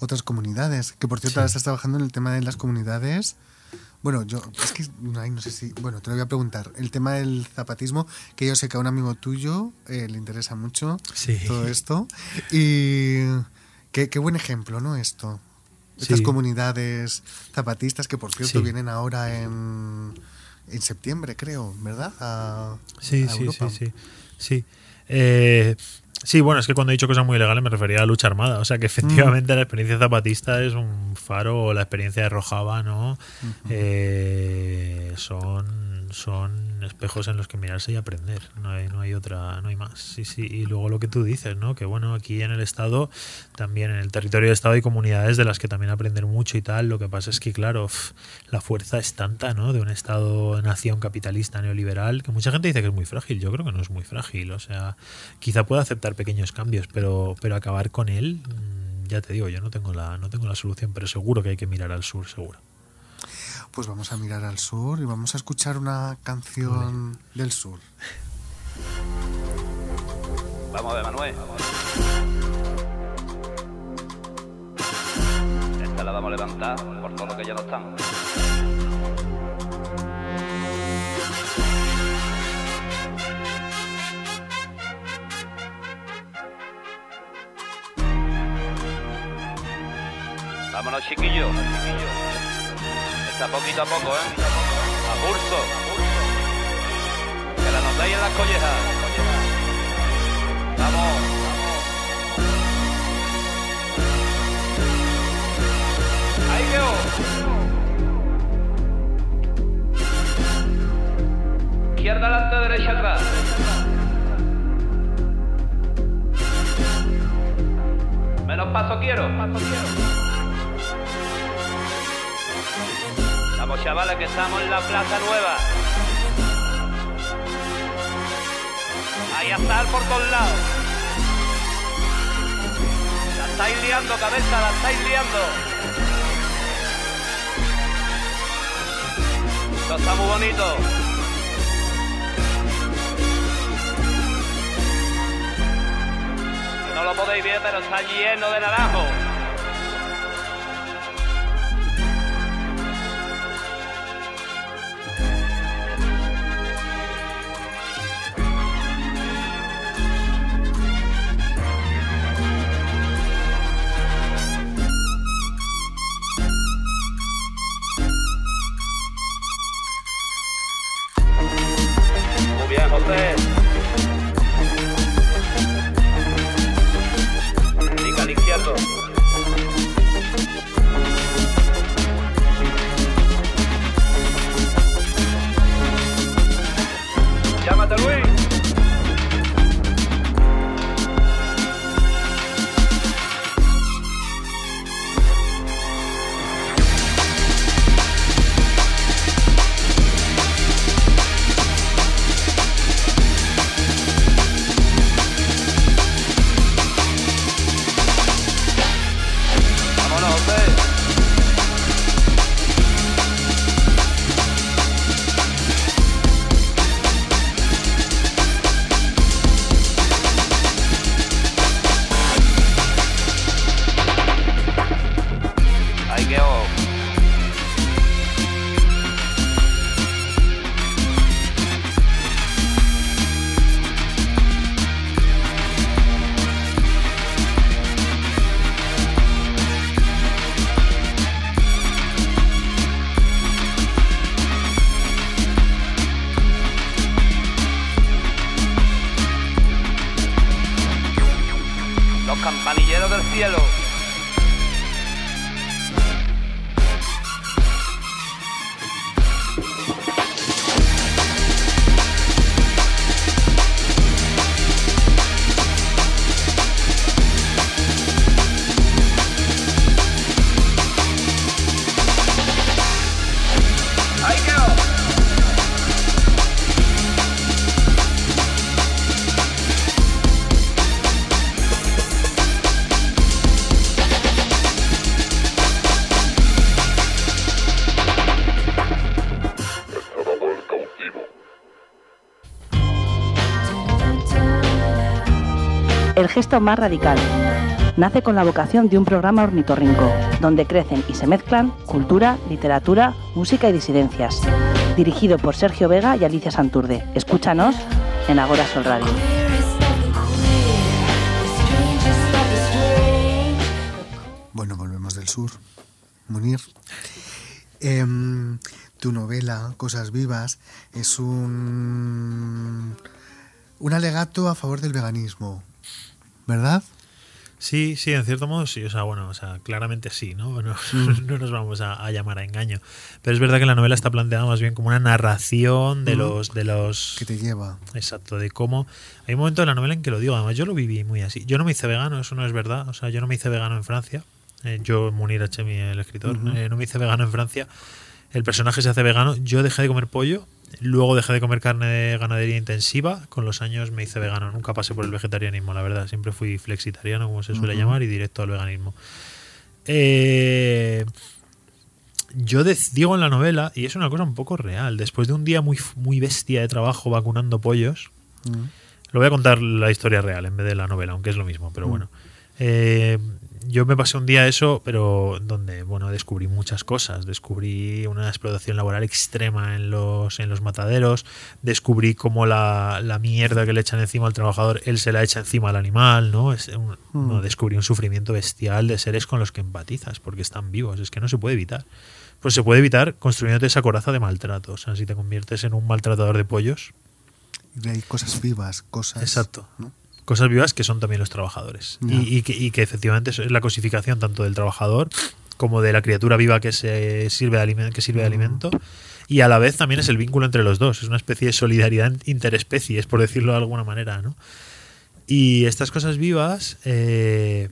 otras comunidades. Que por cierto, Sí. ahora estás trabajando en el tema de las comunidades. Bueno, yo es que ay, no sé si. Bueno, te lo voy a preguntar. El tema del zapatismo, que yo sé que a un amigo tuyo eh, le interesa mucho Sí. todo esto. Y qué, qué buen ejemplo, ¿no? Esto. Estas Sí. comunidades zapatistas que, por cierto, Sí. vienen ahora en, en septiembre, creo, ¿verdad? A, Sí, a sí, sí, sí. Eh, sí, bueno, es que cuando he dicho cosas muy legales me refería a la lucha armada. O sea que efectivamente la experiencia zapatista es un faro, o la experiencia de Rojava, ¿no? Eh, son, son espejos en los que mirarse y aprender. No hay, no hay otra, no hay más. Sí, sí. Y luego lo que tú dices, ¿no? Que bueno, aquí en el Estado, también en el territorio del Estado hay comunidades de las que también aprender mucho y tal. Lo que pasa es que, claro, la fuerza es tanta, ¿no? De un Estado nación capitalista neoliberal que mucha gente dice que es muy frágil. Yo creo que no es muy frágil. O sea, quizá pueda aceptar pequeños cambios, pero, pero acabar con él, mm, ya te digo, yo no tengo la, no tengo la solución, pero seguro que hay que mirar al sur, seguro. Pues vamos a mirar al sur y vamos a escuchar una canción del sur. Vamos a ver, Manuel. Se la vamos a levantar por todo lo que ya no están. Vámonos, chiquillos. Está poquito a poco, ¿eh? A pulso. Que la notáis en las collejas. Vamos. Ahí veo. Izquierda adelante, derecha atrás. Menos paso quiero. Paso quiero. Vamos chavales que estamos en la Plaza Nueva. Ahí a estar por todos lados. La estáis liando, cabeza, la estáis liando. Esto está muy bonito. No lo podéis ver, pero está lleno de naranjo. Gesto más radical. Nace con la vocación de un programa ornitorrinco, donde crecen y se mezclan cultura, literatura, música y disidencias. Dirigido por Sergio Vega y Alicia Santurde. Escúchanos en Agora Sol Radio. Bueno, volvemos del sur. Munir. Em, tu novela, Cosas Vivas, es un, un alegato a favor del veganismo, ¿verdad? Sí, sí, en cierto modo sí. O sea, bueno, o sea, claramente sí, ¿no? [laughs] No, [laughs] no nos vamos a, a llamar a engaño. Pero es verdad que la novela está planteada más bien como una narración de Ujú. los. de los Que te lleva. Exacto, de cómo. Hay un momento en la novela en que lo digo, además yo lo viví muy así. Yo no me hice vegano, eso no es verdad. O sea, yo no me hice vegano en Francia. Eh, yo, Munir Hachemi, el escritor, eh, no me hice vegano en Francia. El personaje se hace vegano. Yo dejé de comer pollo, luego dejé de comer carne de ganadería intensiva. Con los años me hice vegano. Nunca pasé por el vegetarianismo, la verdad. Siempre fui flexitariano, como se suele llamar, y directo al veganismo. Eh, yo digo en la novela, y es una cosa un poco real, después de un día muy, muy bestia de trabajo vacunando pollos, Mm. lo voy a contar la historia real en vez de la novela, aunque es lo mismo, pero Mm. bueno. Eh, yo me pasé un día eso, pero donde, bueno, descubrí muchas cosas. Descubrí una explotación laboral extrema en los, en los mataderos. Descubrí cómo la, la mierda que le echan encima al trabajador, él se la echa encima al animal, ¿no? Es un- Mm. no, descubrí un sufrimiento bestial de seres con los que empatizas, porque están vivos. Es que no se puede evitar. Pues se puede evitar construyéndote esa coraza de maltrato. O sea, si te conviertes en un maltratador de pollos, Y hay cosas vivas, cosas. Exacto. ¿no? Cosas vivas que son también los trabajadores. Y, y que, y que efectivamente es la cosificación tanto del trabajador como de la criatura viva que se sirve de alimento, que sirve de alimento. Y a la vez también es el vínculo entre los dos. Es una especie de solidaridad interespecies, por decirlo de alguna manera, ¿no? Y estas cosas vivas. eh,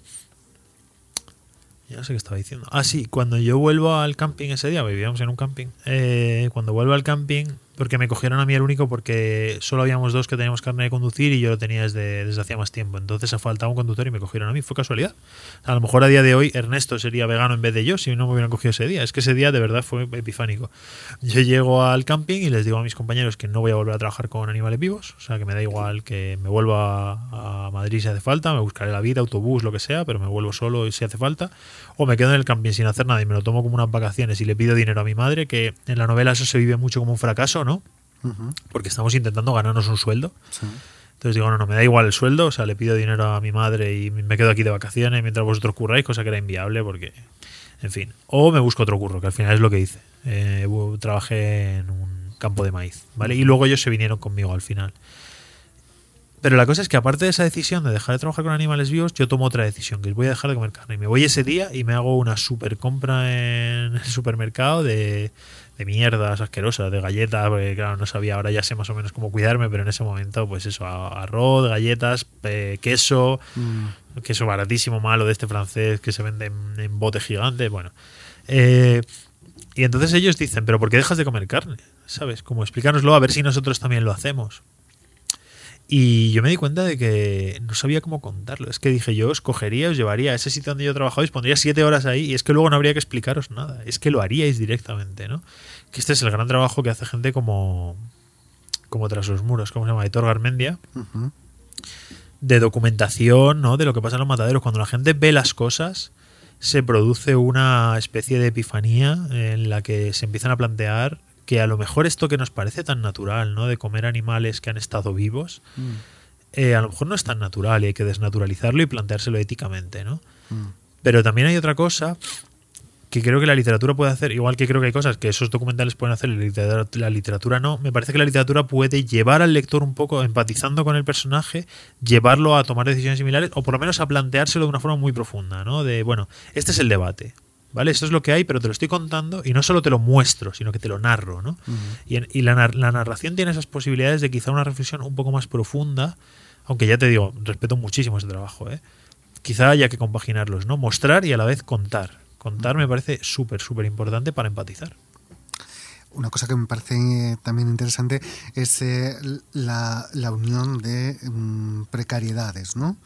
ya no sé qué estaba diciendo. Ah, sí, cuando yo vuelvo al camping ese día, vivíamos en un camping. eh, cuando vuelvo al camping, porque me cogieron a mí el único porque solo habíamos dos que teníamos carne de conducir y yo lo tenía desde, desde hacía más tiempo. Entonces faltaba un conductor y me cogieron a mí. Fue casualidad. A lo mejor a día de hoy Ernesto sería vegano en vez de yo si no me hubieran cogido ese día. Es que ese día de verdad fue epifánico. Yo llego al camping y les digo a mis compañeros que no voy a volver a trabajar con animales vivos. O sea, que me da igual que me vuelva a Madrid si hace falta, me buscaré la vida, autobús, lo que sea, pero me vuelvo solo si hace falta. O me quedo en el camping sin hacer nada y me lo tomo como unas vacaciones y le pido dinero a mi madre, que en la novela eso se vive mucho como un fracaso, Porque estamos intentando ganarnos un sueldo. sí. Entonces digo, no, no, me da igual el sueldo, o sea, le pido dinero a mi madre y me quedo aquí de vacaciones mientras vosotros curráis, cosa que era inviable porque, en fin. O me busco otro curro, que al final es lo que hice. Eh, trabajé en un campo de maíz, ¿vale? Y luego ellos se vinieron conmigo al final. Pero la cosa es que aparte de esa decisión de dejar de trabajar con animales vivos, yo tomo otra decisión, que es voy a dejar de comer carne. Y me voy ese día y me hago una super compra en el supermercado de, de mierdas asquerosas, de galletas, porque claro, no sabía, ahora ya sé más o menos cómo cuidarme, pero en ese momento, pues eso, arroz, galletas, eh, queso, Mm, queso baratísimo, malo de este francés que se vende en, en bote gigante, bueno. Eh, y entonces ellos dicen, pero ¿por qué dejas de comer carne? ¿Sabes? Como explícanoslo a ver si nosotros también lo hacemos. Y yo me di cuenta de que no sabía cómo contarlo. Es que dije, yo os cogería, os llevaría a ese sitio donde yo he trabajado y os pondría siete horas ahí y es que luego no habría que explicaros nada. Es que lo haríais directamente, ¿no? Que este es el gran trabajo que hace gente como, como tras los muros, como se llama, Aitor Garmendia, ujú. de documentación, ¿no? De lo que pasa en los mataderos. Cuando la gente ve las cosas, se produce una especie de epifanía en la que se empiezan a plantear que a lo mejor esto que nos parece tan natural, ¿no? De comer animales que han estado vivos, Mm, eh, a lo mejor no es tan natural y hay que desnaturalizarlo y planteárselo éticamente, ¿no? mm. Pero también hay otra cosa que creo que la literatura puede hacer, igual que creo que hay cosas que esos documentales pueden hacer, la literatura, la literatura no, me parece que la literatura puede llevar al lector un poco, empatizando con el personaje, llevarlo a tomar decisiones similares o por lo menos a planteárselo de una forma muy profunda, ¿no? De, bueno, este es el debate, ¿vale? Esto es lo que hay, pero te lo estoy contando y no solo te lo muestro, sino que te lo narro, ¿no? Y, en- y la, nar- la narración tiene esas posibilidades de quizá una reflexión un poco más profunda, aunque ya te digo, respeto muchísimo ese trabajo, ¿eh? Quizá haya que compaginarlos, ¿no? Mostrar y a la vez contar. Contar me parece súper, súper importante para empatizar. Una cosa que me parece eh, también interesante es eh, la, la unión de mm, precariedades, ¿no?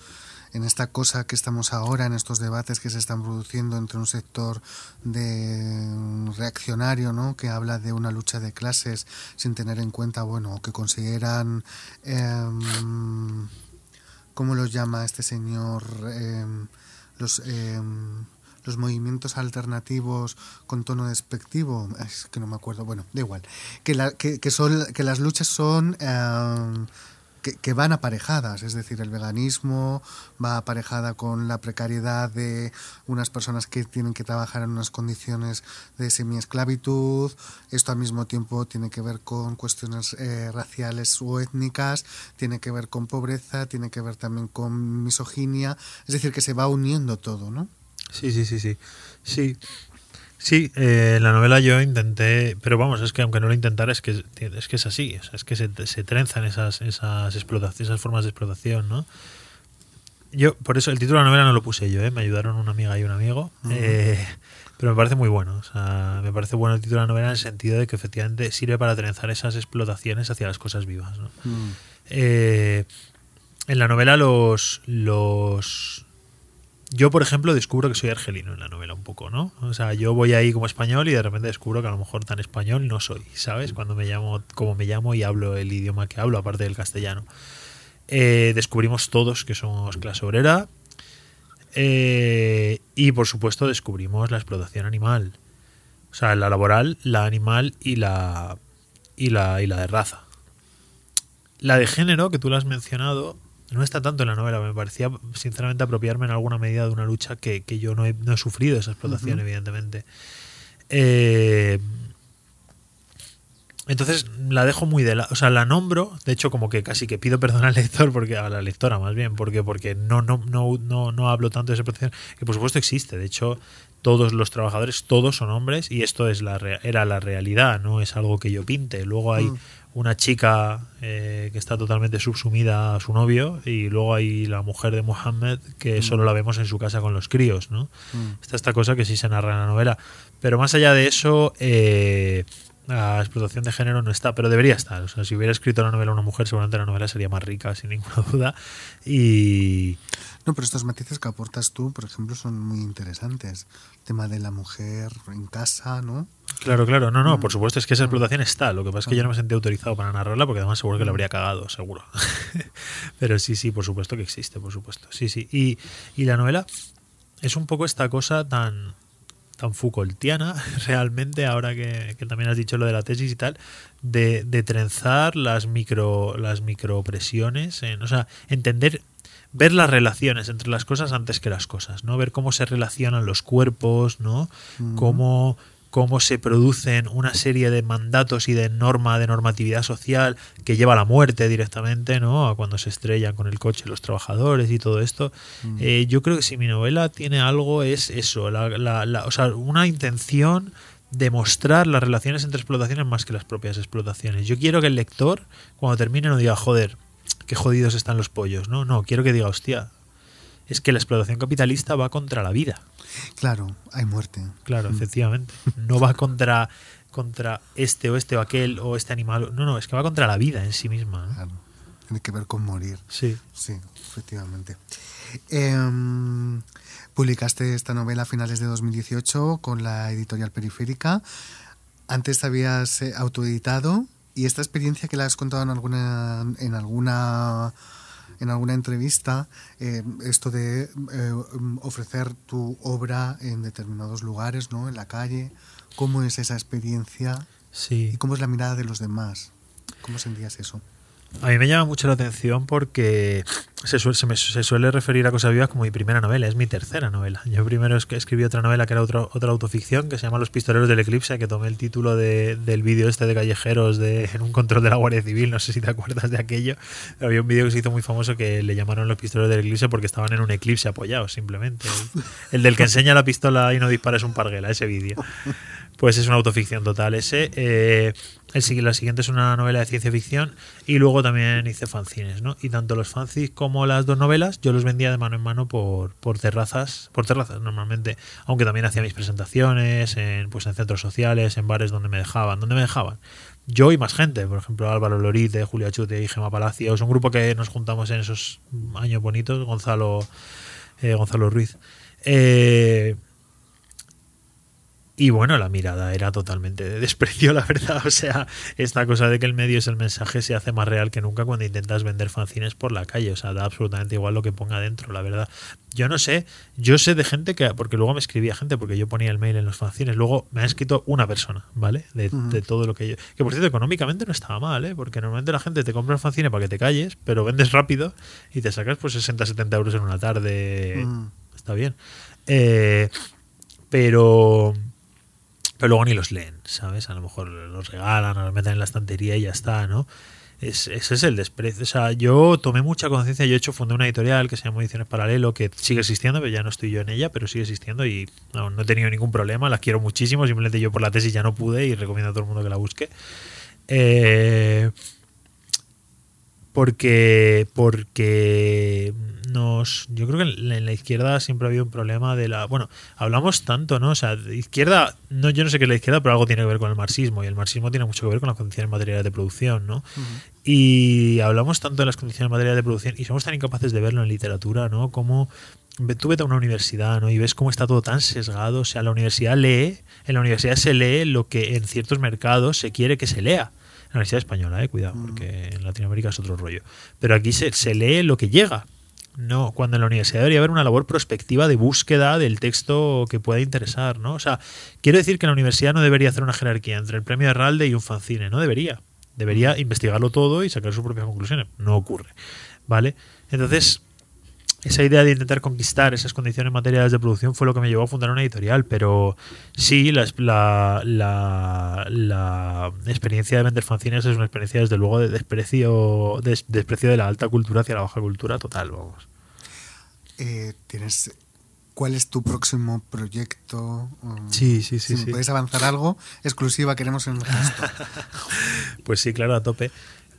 En esta cosa que estamos ahora, en estos debates que se están produciendo entre un sector de reaccionario, ¿no? Que habla de una lucha de clases sin tener en cuenta, bueno, que consideran, em, ¿cómo los llama este señor? Em, los em, los movimientos alternativos con tono despectivo, es que no me acuerdo, bueno, da igual, que, la- que, que son, que las luchas son eh, que, van aparejadas, es decir, el veganismo va aparejada con la precariedad de unas personas que tienen que trabajar en unas condiciones de semiesclavitud, esto al mismo tiempo tiene que ver con cuestiones eh, raciales o étnicas, tiene que ver con pobreza, tiene que ver también con misoginia, es decir, que se va uniendo todo, ¿no? Sí, sí, sí, sí. Sí, sí eh, en la novela yo intenté, pero vamos, es que aunque no lo intentara, es que es, que es así, o sea, es que se, se trenzan esas, esas, explotaciones, esas formas de explotación, ¿no? Yo, por eso el título de la novela no lo puse yo, ¿eh? me ayudaron una amiga y un amigo, eh, pero me parece muy bueno, o sea, me parece bueno el título de la novela en el sentido de que efectivamente sirve para trenzar esas explotaciones hacia las cosas vivas, ¿no? Mm. Eh, en la novela los, los... Yo, por ejemplo, descubro que soy argelino en la novela un poco, ¿no? O sea, yo voy ahí como español y de repente descubro que a lo mejor tan español no soy, ¿sabes? Cuando me llamo como me llamo y hablo el idioma que hablo, aparte del castellano. Eh, descubrimos todos que somos clase obrera. Eh, y por supuesto descubrimos la explotación animal. O sea, la laboral, la animal y la, y la, y la de raza. La de género, que tú la has mencionado, no está tanto en la novela. Me parecía, sinceramente, apropiarme en alguna medida de una lucha que, que yo no he, no he sufrido esa explotación, evidentemente. Eh, entonces la dejo muy de la, o sea, la nombro, de hecho como que casi que pido perdón al lector porque a la lectora más bien, porque porque no no no no, no hablo tanto de esa protección, que por supuesto existe, de hecho todos los trabajadores todos son hombres y esto es la era la realidad, no es algo que yo pinte. Luego hay Mm. Una chica eh, que está totalmente subsumida a su novio y luego hay la mujer de Mohammed que solo la vemos en su casa con los críos, ¿no? Mm. Está esta cosa que sí se narra en la novela. Pero más allá de eso, eh, la explotación de género no está, pero debería estar. O sea, si hubiera escrito la novela una mujer, seguramente la novela sería más rica, sin ninguna [laughs] duda. Y No, pero estos matices que aportas tú, por ejemplo, son muy interesantes. El tema de la mujer en casa, ¿no? claro, claro, no, no, Mm. por supuesto es que esa explotación está. Lo que pasa es que yo no me sentí autorizado para narrarla porque además seguro que la habría cagado, seguro. [laughs] pero sí, sí, por supuesto que existe, por supuesto. Sí, sí. Y, y la novela es un poco esta cosa tan tan Foucaultiana [laughs] realmente ahora que, que también has dicho lo de la tesis y tal de, de trenzar las micro las micropresiones en, o sea entender ver las relaciones entre las cosas antes que las cosas no ver cómo se relacionan los cuerpos no cómo cómo se producen una serie de mandatos y de norma de normatividad social que lleva a la muerte directamente no a cuando se estrellan con el coche los trabajadores y todo esto Mm. eh, yo creo que si mi novela tiene algo es eso, la, la- la- o sea, una intención de mostrar las relaciones entre explotaciones más que las propias explotaciones. Yo quiero que el lector, cuando termine, no diga, joder, qué jodidos están los pollos. No, no, quiero que diga, hostia, es que la explotación capitalista va contra la vida. Claro, hay muerte. Claro, Mm. efectivamente. No va contra, contra este o este o aquel o este animal. No, no, es que va contra la vida en sí misma. ¿no? Claro. Tiene que ver con morir. Sí. Sí, efectivamente. Em, publicaste esta novela a finales de 2018 con la editorial Periférica. Antes te habías eh, autoeditado y esta experiencia que la has contado en alguna en alguna en alguna entrevista, eh, esto de eh, ofrecer tu obra en determinados lugares, ¿no? En la calle. ¿Cómo es esa experiencia Sí. y cómo es la mirada de los demás? ¿Cómo sentías eso? A mí me llama mucho la atención porque se, suele, se, me- se suele referir a Cosas Vivas como mi primera novela, es mi tercera novela. Yo primero es escribí otra novela que era otra, otra autoficción que se llama Los Pistoleros del Eclipse, que tomé el título de- del vídeo este de callejeros de, en un control de la Guardia Civil, no sé si te acuerdas de aquello. Había un vídeo que se hizo muy famoso que le llamaron Los Pistoleros del Eclipse porque estaban en un eclipse apoyados simplemente. El, el del que enseña la pistola y no dispara es un parguela, ese vídeo. Pues es una autoficción total ese. Eh, el, la siguiente es una novela de ciencia ficción y luego también hice fanzines, ¿no? Y tanto los fanzines como las dos novelas yo los vendía de mano en mano por, por terrazas, por terrazas normalmente, aunque también hacía mis presentaciones en, pues en centros sociales, en bares donde me dejaban, donde me dejaban. Yo y más gente, por ejemplo Álvaro Lorite, Julia Chute y Gema Palacios, un grupo que nos juntamos en esos años bonitos, Gonzalo, eh, Gonzalo Ruiz. Eh, y bueno, la mirada era totalmente de desprecio, la verdad. O sea, esta cosa de que el medio es el mensaje se hace más real que nunca cuando intentas vender fanzines por la calle. O sea, da absolutamente igual lo que ponga dentro, la verdad. Yo no sé, yo sé de gente que, porque luego me escribía gente, porque yo ponía el mail en los fanzines, luego me ha escrito una persona, ¿vale? De, todo lo que yo. Que por cierto, económicamente no estaba mal, ¿eh? Porque normalmente la gente te compra el fanzine para que te calles, pero vendes rápido y te sacas pues 60, 70 euros en una tarde está bien. Eh, pero, pero luego ni los leen, ¿sabes? A lo mejor los regalan o los meten en la estantería y ya está, ¿no? Es, ese es el desprecio. O sea, yo tomé mucha conciencia. Yo, de hecho, fundé una editorial que se llama Ediciones Paralelo, que sigue existiendo, pero ya no estoy yo en ella, pero sigue existiendo y no, he tenido ningún problema. La quiero muchísimo. Simplemente yo por la tesis ya no pude y recomiendo a todo el mundo que la busque. Eh, porque porque nos yo creo que en la, en izquierda siempre ha habido un problema de la bueno hablamos tanto no o sea de izquierda no yo no sé qué es la izquierda pero algo tiene que ver con el marxismo y el marxismo tiene mucho que ver con las condiciones materiales de producción no y hablamos tanto de las condiciones materiales de producción y somos tan incapaces de verlo en literatura no como tú vete a una universidad ¿no? y ves cómo está todo tan sesgado o sea la universidad lee en la universidad se lee lo que en ciertos mercados se quiere que se lea la Universidad Española, eh, cuidado, porque en Latinoamérica es otro rollo. Pero aquí se, se lee lo que llega. No, cuando en la universidad debería haber una labor prospectiva de búsqueda del texto que pueda interesar, ¿no? O sea, quiero decir que la universidad no debería hacer una jerarquía entre el premio Herralde y un fanzine, no debería. Debería investigarlo todo y sacar sus propias conclusiones. No ocurre, ¿vale? Entonces, esa idea de intentar conquistar esas condiciones materiales de producción fue lo que me llevó a fundar una editorial, pero sí, la, la, la, experiencia de vender fanzines es una experiencia desde luego de desprecio, desprecio de la alta cultura hacia la baja cultura total, vamos. Eh, ¿Tienes cuál es tu próximo proyecto? Sí, sí, sí. Si puedes avanzar algo, exclusiva queremos en el gesto. [laughs] pues sí, claro, a tope.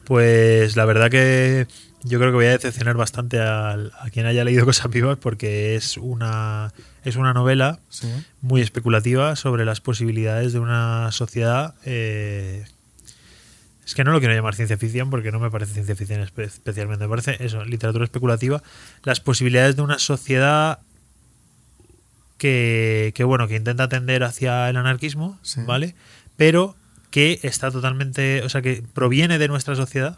Pues la verdad que yo creo que voy a decepcionar bastante a, quien haya leído [laughs] Cosas Vivas porque es una, es una novela muy especulativa sobre las posibilidades de una sociedad. Eh, es que no lo quiero llamar ciencia ficción porque no me parece ciencia ficción especialmente, me parece eso, literatura especulativa. Las posibilidades de una sociedad que, que bueno, que intenta tender hacia el anarquismo, ¿vale? Pero que está totalmente, o sea, que proviene de nuestra sociedad.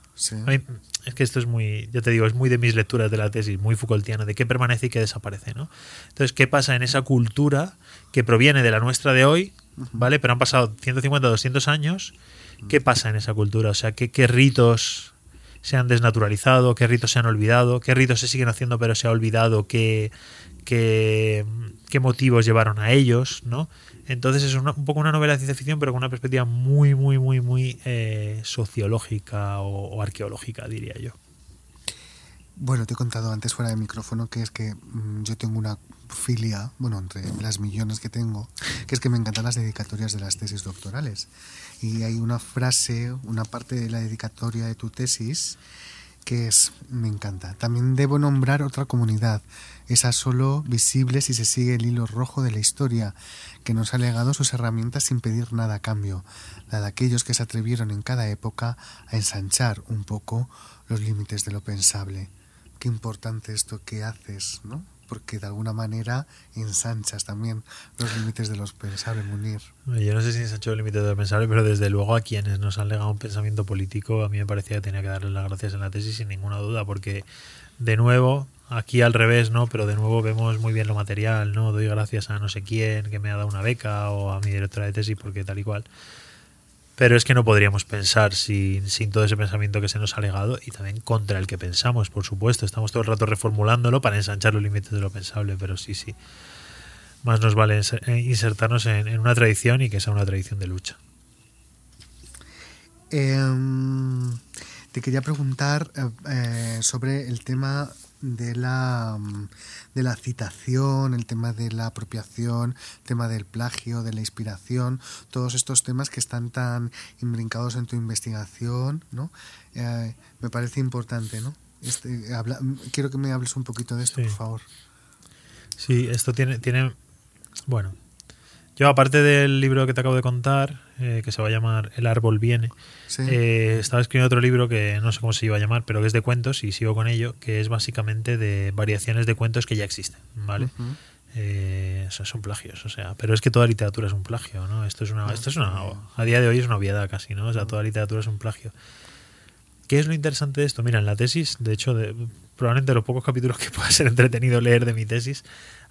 Es que esto es muy, ya te digo, es muy de mis lecturas de la tesis, muy Foucaultiana, de qué permanece y qué desaparece, ¿no? Entonces, ¿qué pasa en esa cultura que proviene de la nuestra de hoy, ¿vale? Pero han pasado 150, 200 años. ¿Qué pasa en esa cultura? O sea, ¿qué, qué ritos se han desnaturalizado? ¿Qué ritos se han olvidado? ¿Qué ritos se siguen haciendo pero se ha olvidado? ¿Qué, qué, qué motivos llevaron a ellos? ¿no? Entonces es un poco una novela de ciencia ficción, pero con una perspectiva muy, muy, muy, muy eh, sociológica o, arqueológica, diría yo. Bueno, te he contado antes fuera de micrófono que es que mm, yo tengo una filia, bueno, entre las millones que tengo, que es que me encantan las dedicatorias de las tesis doctorales. Y hay una frase, una parte de la dedicatoria de tu tesis que es, me encanta. También debo nombrar otra comunidad, esa solo visible si se sigue el hilo rojo de la historia, que nos ha legado sus herramientas sin pedir nada a cambio, la de aquellos que se atrevieron en cada época a ensanchar un poco los límites de lo pensable. Qué importante esto que haces, ¿no? Porque de alguna manera ensanchas también los límites de los pensables, Munir. Yo no sé si ensancho los límites de los pensables, pero desde luego a quienes nos han legado un pensamiento político, a mí me parecía que tenía que darles las gracias en la tesis sin ninguna duda, porque de nuevo, aquí al revés, ¿no? Pero de nuevo vemos muy bien lo material, ¿no? Doy gracias a no sé quién que me ha dado una beca o a mi directora de tesis porque tal y cual. Pero es que no podríamos pensar sin, sin, todo ese pensamiento que se nos ha legado y también contra el que pensamos, por supuesto. Estamos todo el rato reformulándolo para ensanchar los límites de lo pensable, pero sí, sí. Más nos vale eh, insertarnos en, una tradición y que sea una tradición de lucha. Em, te quería preguntar eh, eh, sobre el tema de la, de la citación, el tema de la apropiación, el tema del plagio, de la inspiración, todos estos temas que están tan imbrincados en tu investigación, ¿no? Eh, me parece importante, ¿no? Este, quiero que me hables un poquito de esto, por favor. Sí, esto tiene, tiene, bueno, yo, aparte del libro que te acabo de contar, eh, que se va a llamar El árbol viene, eh, estaba escribiendo otro libro que no sé cómo se iba a llamar, pero que es de cuentos y sigo con ello, que es básicamente de variaciones de cuentos que ya existen, ¿vale? Eh, son plagios, o sea, pero es que toda literatura es un plagio, ¿no? Esto es una, esto es una, a día de hoy es una obviedad casi, ¿no? O sea, toda literatura es un plagio. ¿Qué es lo interesante de esto? Mira, en la tesis, de hecho, de, probablemente de los pocos capítulos que pueda ser entretenido leer de mi tesis,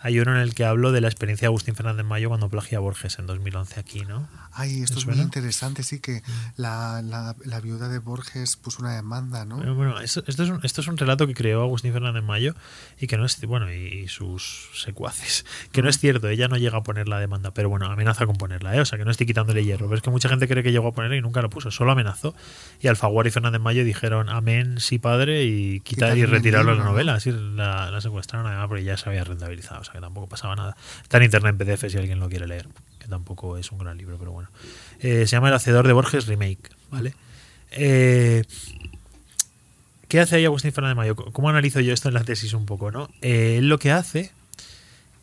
hay uno en el que hablo de la experiencia de Agustín Fernández Mayo cuando plagia a Borges en 2011 aquí, ¿no? Ay, esto es muy interesante, sí, que mm. la, la, viuda de Borges puso una demanda, ¿no? Bueno, esto, es un, esto es un relato que creó Agustín Fernández Mayo y que no es, bueno, y, sus secuaces, [laughs] que no es cierto, ella no llega a poner la demanda, pero bueno, amenaza con ponerla, ¿eh? O sea, que no estoy quitándole hierro, pero es que mucha gente cree que llegó a ponerla y nunca la puso, solo amenazó. Y Alfaguara y Fernández Mayo dijeron, amén, sí, padre, y quitar y retirarlo de la novela, así la, la secuestraron además porque ya se había rentabilizado, o sea, que tampoco pasaba nada. Está en internet en PDF si alguien lo quiere leer, que tampoco es un gran libro, pero bueno. Eh, se llama El Hacedor de Borges Remake, ¿vale? Eh, ¿Qué hace ahí Agustín Fernández Mayo? ¿Cómo analizo yo esto en la tesis un poco, no? Eh, él lo que hace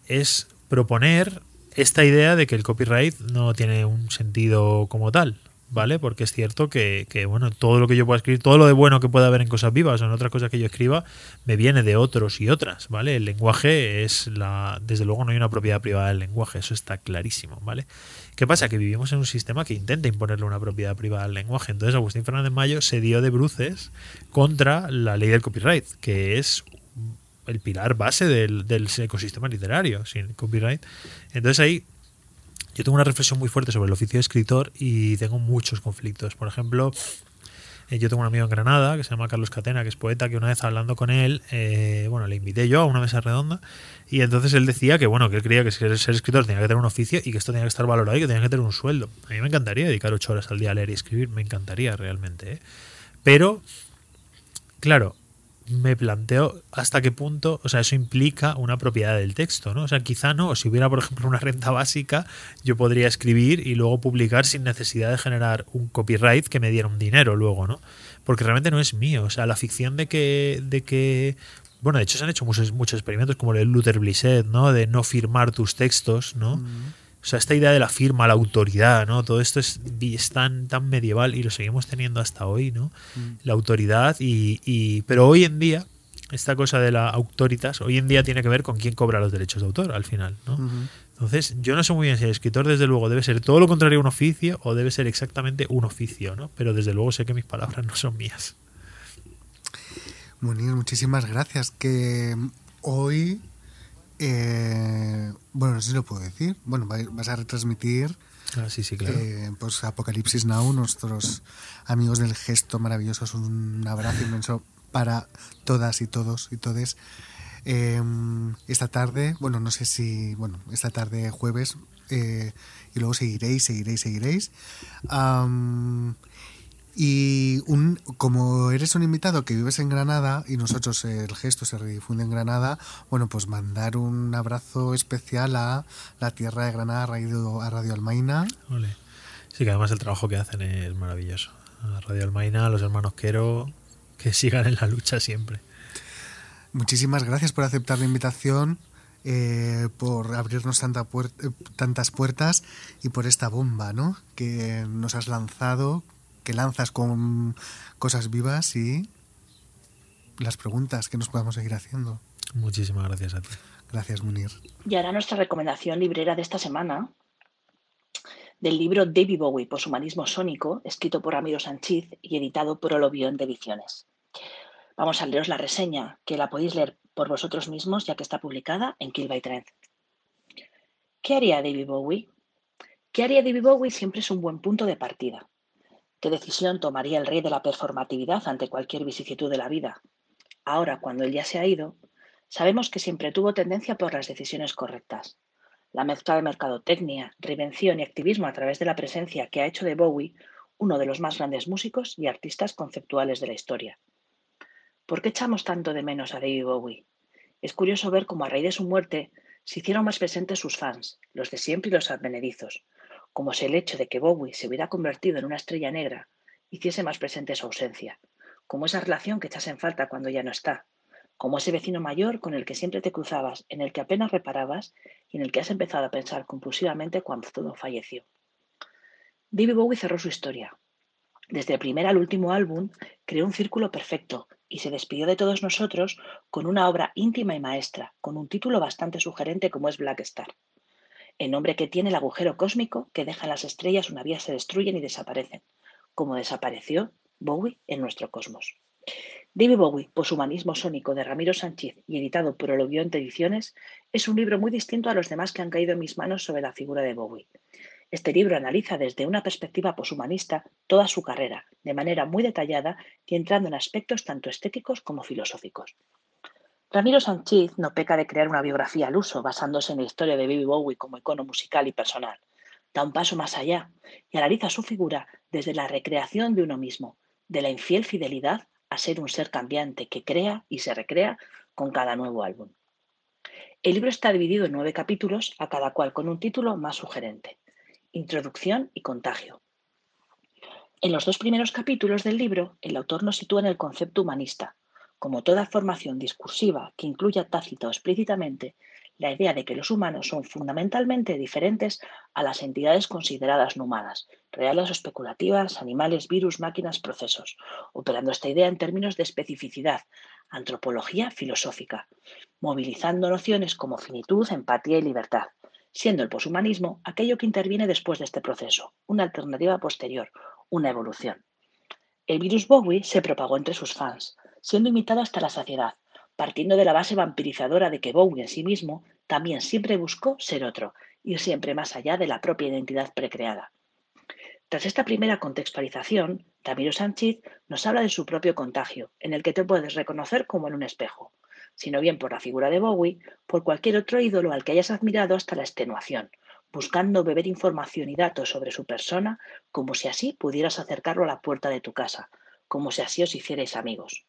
es proponer esta idea de que el copyright no tiene un sentido como tal, ¿vale? Porque es cierto que, bueno, todo lo que yo pueda escribir, todo lo de bueno que pueda haber en cosas vivas o en otras cosas que yo escriba, me viene de otros y otras, ¿vale? El lenguaje es la. Desde luego no hay una propiedad privada del lenguaje, eso está clarísimo, ¿vale? ¿Qué pasa? Que vivimos en un sistema que intenta imponerle una propiedad privada al lenguaje. Entonces Agustín Fernández Mayo se dio de bruces contra la ley del copyright, que es el pilar base del, del ecosistema literario, sin copyright. Entonces ahí yo tengo una reflexión muy fuerte sobre el oficio de escritor y tengo muchos conflictos. Por ejemplo, eh, yo tengo un amigo en Granada que se llama Carlos Catena, que es poeta, que una vez hablando con él, eh, bueno, le invité yo a una mesa redonda y entonces él decía que, bueno, que él creía que ser, escritor tenía que tener un oficio y que esto tenía que estar valorado y que tenía que tener un sueldo. A mí me encantaría dedicar ocho horas al día a leer y escribir, me encantaría realmente. ¿eh? Pero, claro, me planteo hasta qué punto, o sea, eso implica una propiedad del texto, ¿no? O sea, quizá no, si hubiera, por ejemplo, una renta básica, yo podría escribir y luego publicar sin necesidad de generar un copyright que me diera un dinero luego, ¿no? Porque realmente no es mío, o sea, la ficción de que, de que bueno, de hecho se han hecho muchos, muchos experimentos como el de Luther Blissett, ¿no? De no firmar tus textos, ¿no? Mm. O sea, esta idea de la firma, la autoridad, ¿no? Todo esto es, tan, tan medieval y lo seguimos teniendo hasta hoy, ¿no? Mm. La autoridad y, Pero hoy en día, esta cosa de la autoritas, hoy en día tiene que ver con quién cobra los derechos de autor al final, ¿no? Entonces, yo no sé muy bien si el escritor, desde luego, debe ser todo lo contrario a un oficio o debe ser exactamente un oficio, ¿no? Pero desde luego sé que mis palabras no son mías. Munir, muchísimas gracias. Que hoy eh, bueno, no sé si lo puedo decir. Bueno, vas a retransmitir ah, sí, sí, claro. Eh, pues Apocalipsis Now, nuestros amigos del gesto maravilloso. Es un abrazo inmenso para todas y todos y todes. Em, esta tarde, bueno, no sé si, bueno, esta tarde jueves, eh, y luego seguiréis, seguiréis, seguiréis. Y un, como eres un invitado que vives en Granada y nosotros el gesto se redifunde en Granada, bueno, pues mandar un abrazo especial a la tierra de Granada, Radio, a Radio Almaina. Sí, que además el trabajo que hacen es maravilloso. A Radio Almaina, a los hermanos Quero, que [laughs] sigan en la lucha siempre. Muchísimas gracias por aceptar la invitación, eh, por abrirnos tanta tantas puertas y por esta bomba ¿no? que nos has lanzado que lanzas con cosas vivas y las preguntas que nos podamos seguir haciendo. Muchísimas gracias a ti. Gracias, Munir. Y ahora nuestra recomendación librera de esta semana, del libro David Bowie, Poshumanismo Sónico, escrito por Ramiro Sánchez y editado por Olobión de Ediciones. Vamos a leeros la reseña, que la podéis leer por vosotros mismos, ya que está publicada en Kill by Trend. ¿Qué haría David Bowie? ¿Qué haría David Bowie siempre es un buen punto de partida? ¿Qué decisión tomaría el rey de la performatividad ante cualquier vicisitud de la vida? Ahora, cuando él ya se ha ido, sabemos que siempre tuvo tendencia por las decisiones correctas. La mezcla de mercadotecnia, reinvención y activismo a través de la presencia que ha hecho de Bowie uno de los más grandes músicos y artistas conceptuales de la historia. ¿Por qué echamos tanto de menos a David Bowie? Es curioso ver cómo a raíz de su muerte se hicieron más presentes sus fans, los de siempre y los advenedizos, como si el hecho de que Bowie se hubiera convertido en una estrella negra hiciese más presente su ausencia, como esa relación que echas en falta cuando ya no está, como ese vecino mayor con el que siempre te cruzabas, en el que apenas reparabas y en el que has empezado a pensar compulsivamente cuando todo falleció. David Bowie cerró su historia. Desde el primer al último álbum creó un círculo perfecto y se despidió de todos nosotros con una obra íntima y maestra, con un título bastante sugerente como es Black Star el nombre que tiene el agujero cósmico que deja las estrellas una vez se destruyen y desaparecen, como desapareció Bowie en nuestro cosmos. David Bowie, Poshumanismo Sónico de Ramiro Sánchez y editado por Olobionte Ediciones, es un libro muy distinto a los demás que han caído en mis manos sobre la figura de Bowie. Este libro analiza desde una perspectiva poshumanista toda su carrera, de manera muy detallada y entrando en aspectos tanto estéticos como filosóficos. Ramiro Sánchez no peca de crear una biografía al uso, basándose en la historia de Baby Bowie como icono musical y personal. Da un paso más allá y analiza su figura desde la recreación de uno mismo, de la infiel fidelidad a ser un ser cambiante que crea y se recrea con cada nuevo álbum. El libro está dividido en nueve capítulos, a cada cual con un título más sugerente, Introducción y Contagio. En los dos primeros capítulos del libro, el autor nos sitúa en el concepto humanista, como toda formación discursiva que incluya tácita o explícitamente la idea de que los humanos son fundamentalmente diferentes a las entidades consideradas no reales o especulativas, animales, virus, máquinas, procesos, operando esta idea en términos de especificidad, antropología filosófica, movilizando nociones como finitud, empatía y libertad, siendo el poshumanismo aquello que interviene después de este proceso, una alternativa posterior, una evolución. El virus Bowie se propagó entre sus fans, siendo imitado hasta la saciedad, partiendo de la base vampirizadora de que Bowie en sí mismo también siempre buscó ser otro, ir siempre más allá de la propia identidad precreada. Tras esta primera contextualización, Ramiro Sánchez nos habla de su propio contagio, en el que te puedes reconocer como en un espejo, sino bien por la figura de Bowie, por cualquier otro ídolo al que hayas admirado hasta la extenuación, buscando beber información y datos sobre su persona como si así pudieras acercarlo a la puerta de tu casa, como si así os hicierais amigos.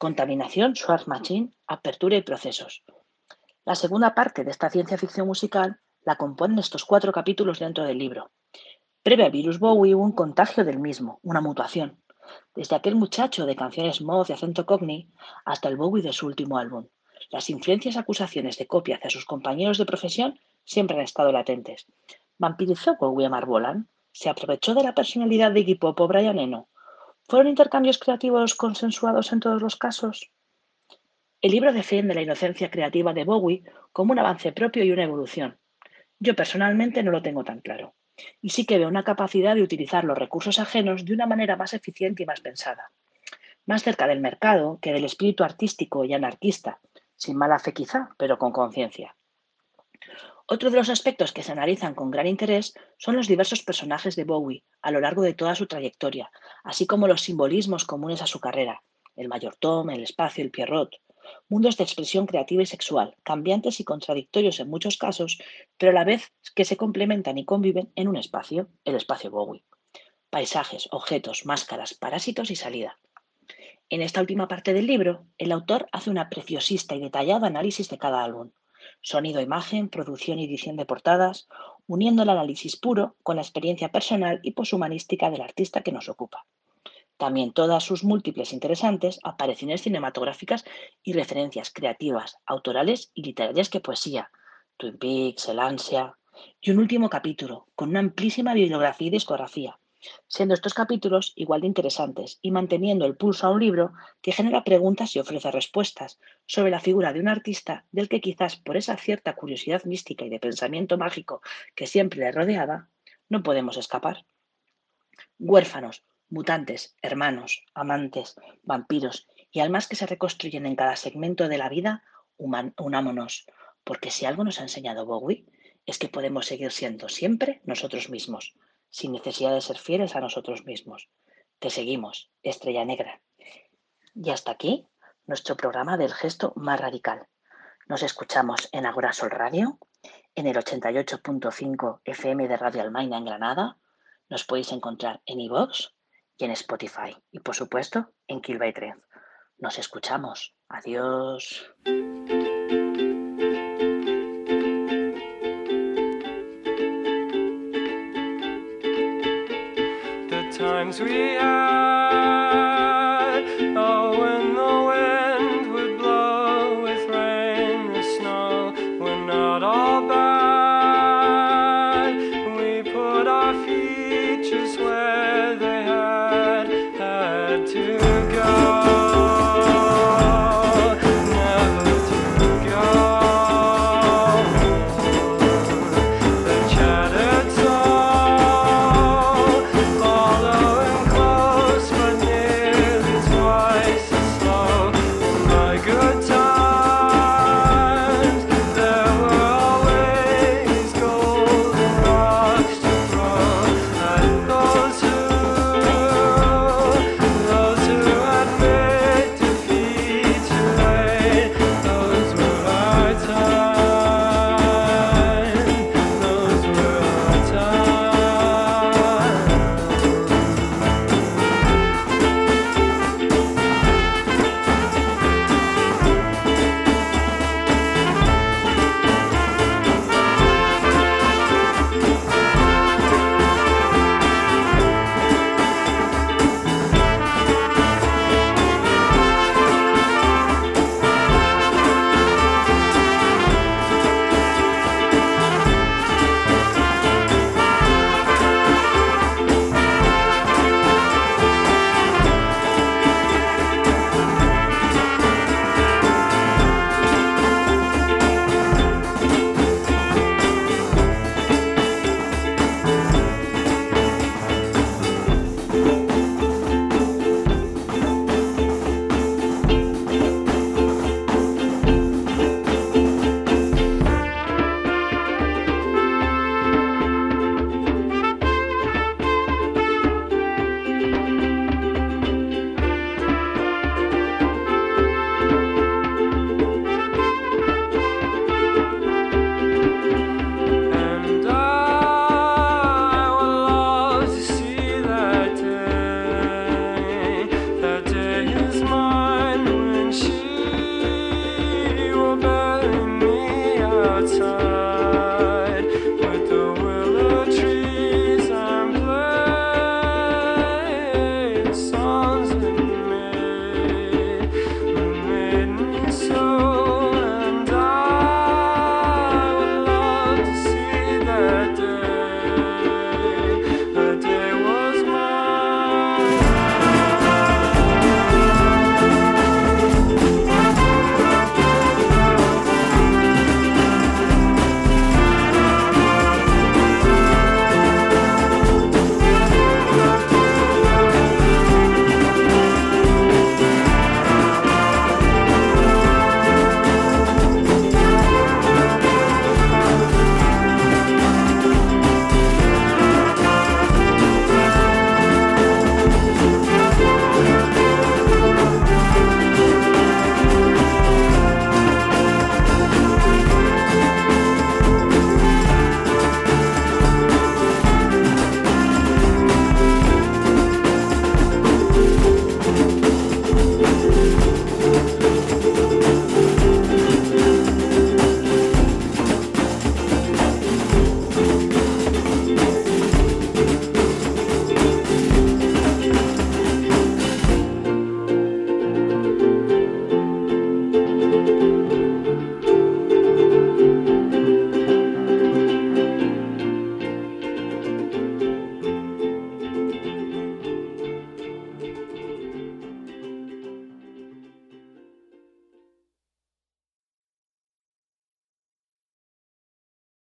Contaminación, Schwarz Machine, apertura y procesos. La segunda parte de esta ciencia ficción musical la componen estos cuatro capítulos dentro del libro. Previo al virus Bowie hubo un contagio del mismo, una mutación. Desde aquel muchacho de canciones mod y acento cogni hasta el Bowie de su último álbum. Las influencias acusaciones de copia hacia sus compañeros de profesión siempre han estado latentes. ¿Vampirizó Bowie a Marbolan? ¿Se aprovechó de la personalidad de Iggy Pop Brian Eno? ¿Fueron intercambios creativos consensuados en todos los casos? El libro defiende la inocencia creativa de Bowie como un avance propio y una evolución. Yo personalmente no lo tengo tan claro y sí que veo una capacidad de utilizar los recursos ajenos de una manera más eficiente y más pensada, más cerca del mercado que del espíritu artístico y anarquista, sin mala fe quizá, pero con conciencia. Otro de los aspectos que se analizan con gran interés son los diversos personajes de Bowie a lo largo de toda su trayectoria, así como los simbolismos comunes a su carrera, el mayor Tom, el espacio, el Pierrot, mundos de expresión creativa y sexual, cambiantes y contradictorios en muchos casos, pero a la vez que se complementan y conviven en un espacio, el espacio Bowie. Paisajes, objetos, máscaras, parásitos y salida. En esta última parte del libro, el autor hace una preciosista y detallada análisis de cada álbum. Sonido, imagen, producción y edición de portadas, uniendo el análisis puro con la experiencia personal y poshumanística del artista que nos ocupa. También todas sus múltiples interesantes apariciones cinematográficas y referencias creativas, autorales y literarias que poesía, Twin Peaks, El Ansia, y un último capítulo con una amplísima bibliografía y discografía, siendo estos capítulos igual de interesantes y manteniendo el pulso a un libro que genera preguntas y ofrece respuestas sobre la figura de un artista del que quizás por esa cierta curiosidad mística y de pensamiento mágico que siempre le rodeaba, no podemos escapar. Huérfanos, mutantes, hermanos, amantes, vampiros y almas que se reconstruyen en cada segmento de la vida, unámonos, porque si algo nos ha enseñado Bowie es que podemos seguir siendo siempre nosotros mismos, sin necesidad de ser fieles a nosotros mismos. Te seguimos, estrella negra. Y hasta aquí nuestro programa del gesto más radical. Nos escuchamos en Agora Sol Radio, en el 88.5 FM de Radio Almaina en Granada. Nos podéis encontrar en iVoox, y en Spotify. Y por supuesto en Kill by Trend. Nos escuchamos. Adiós. times we have.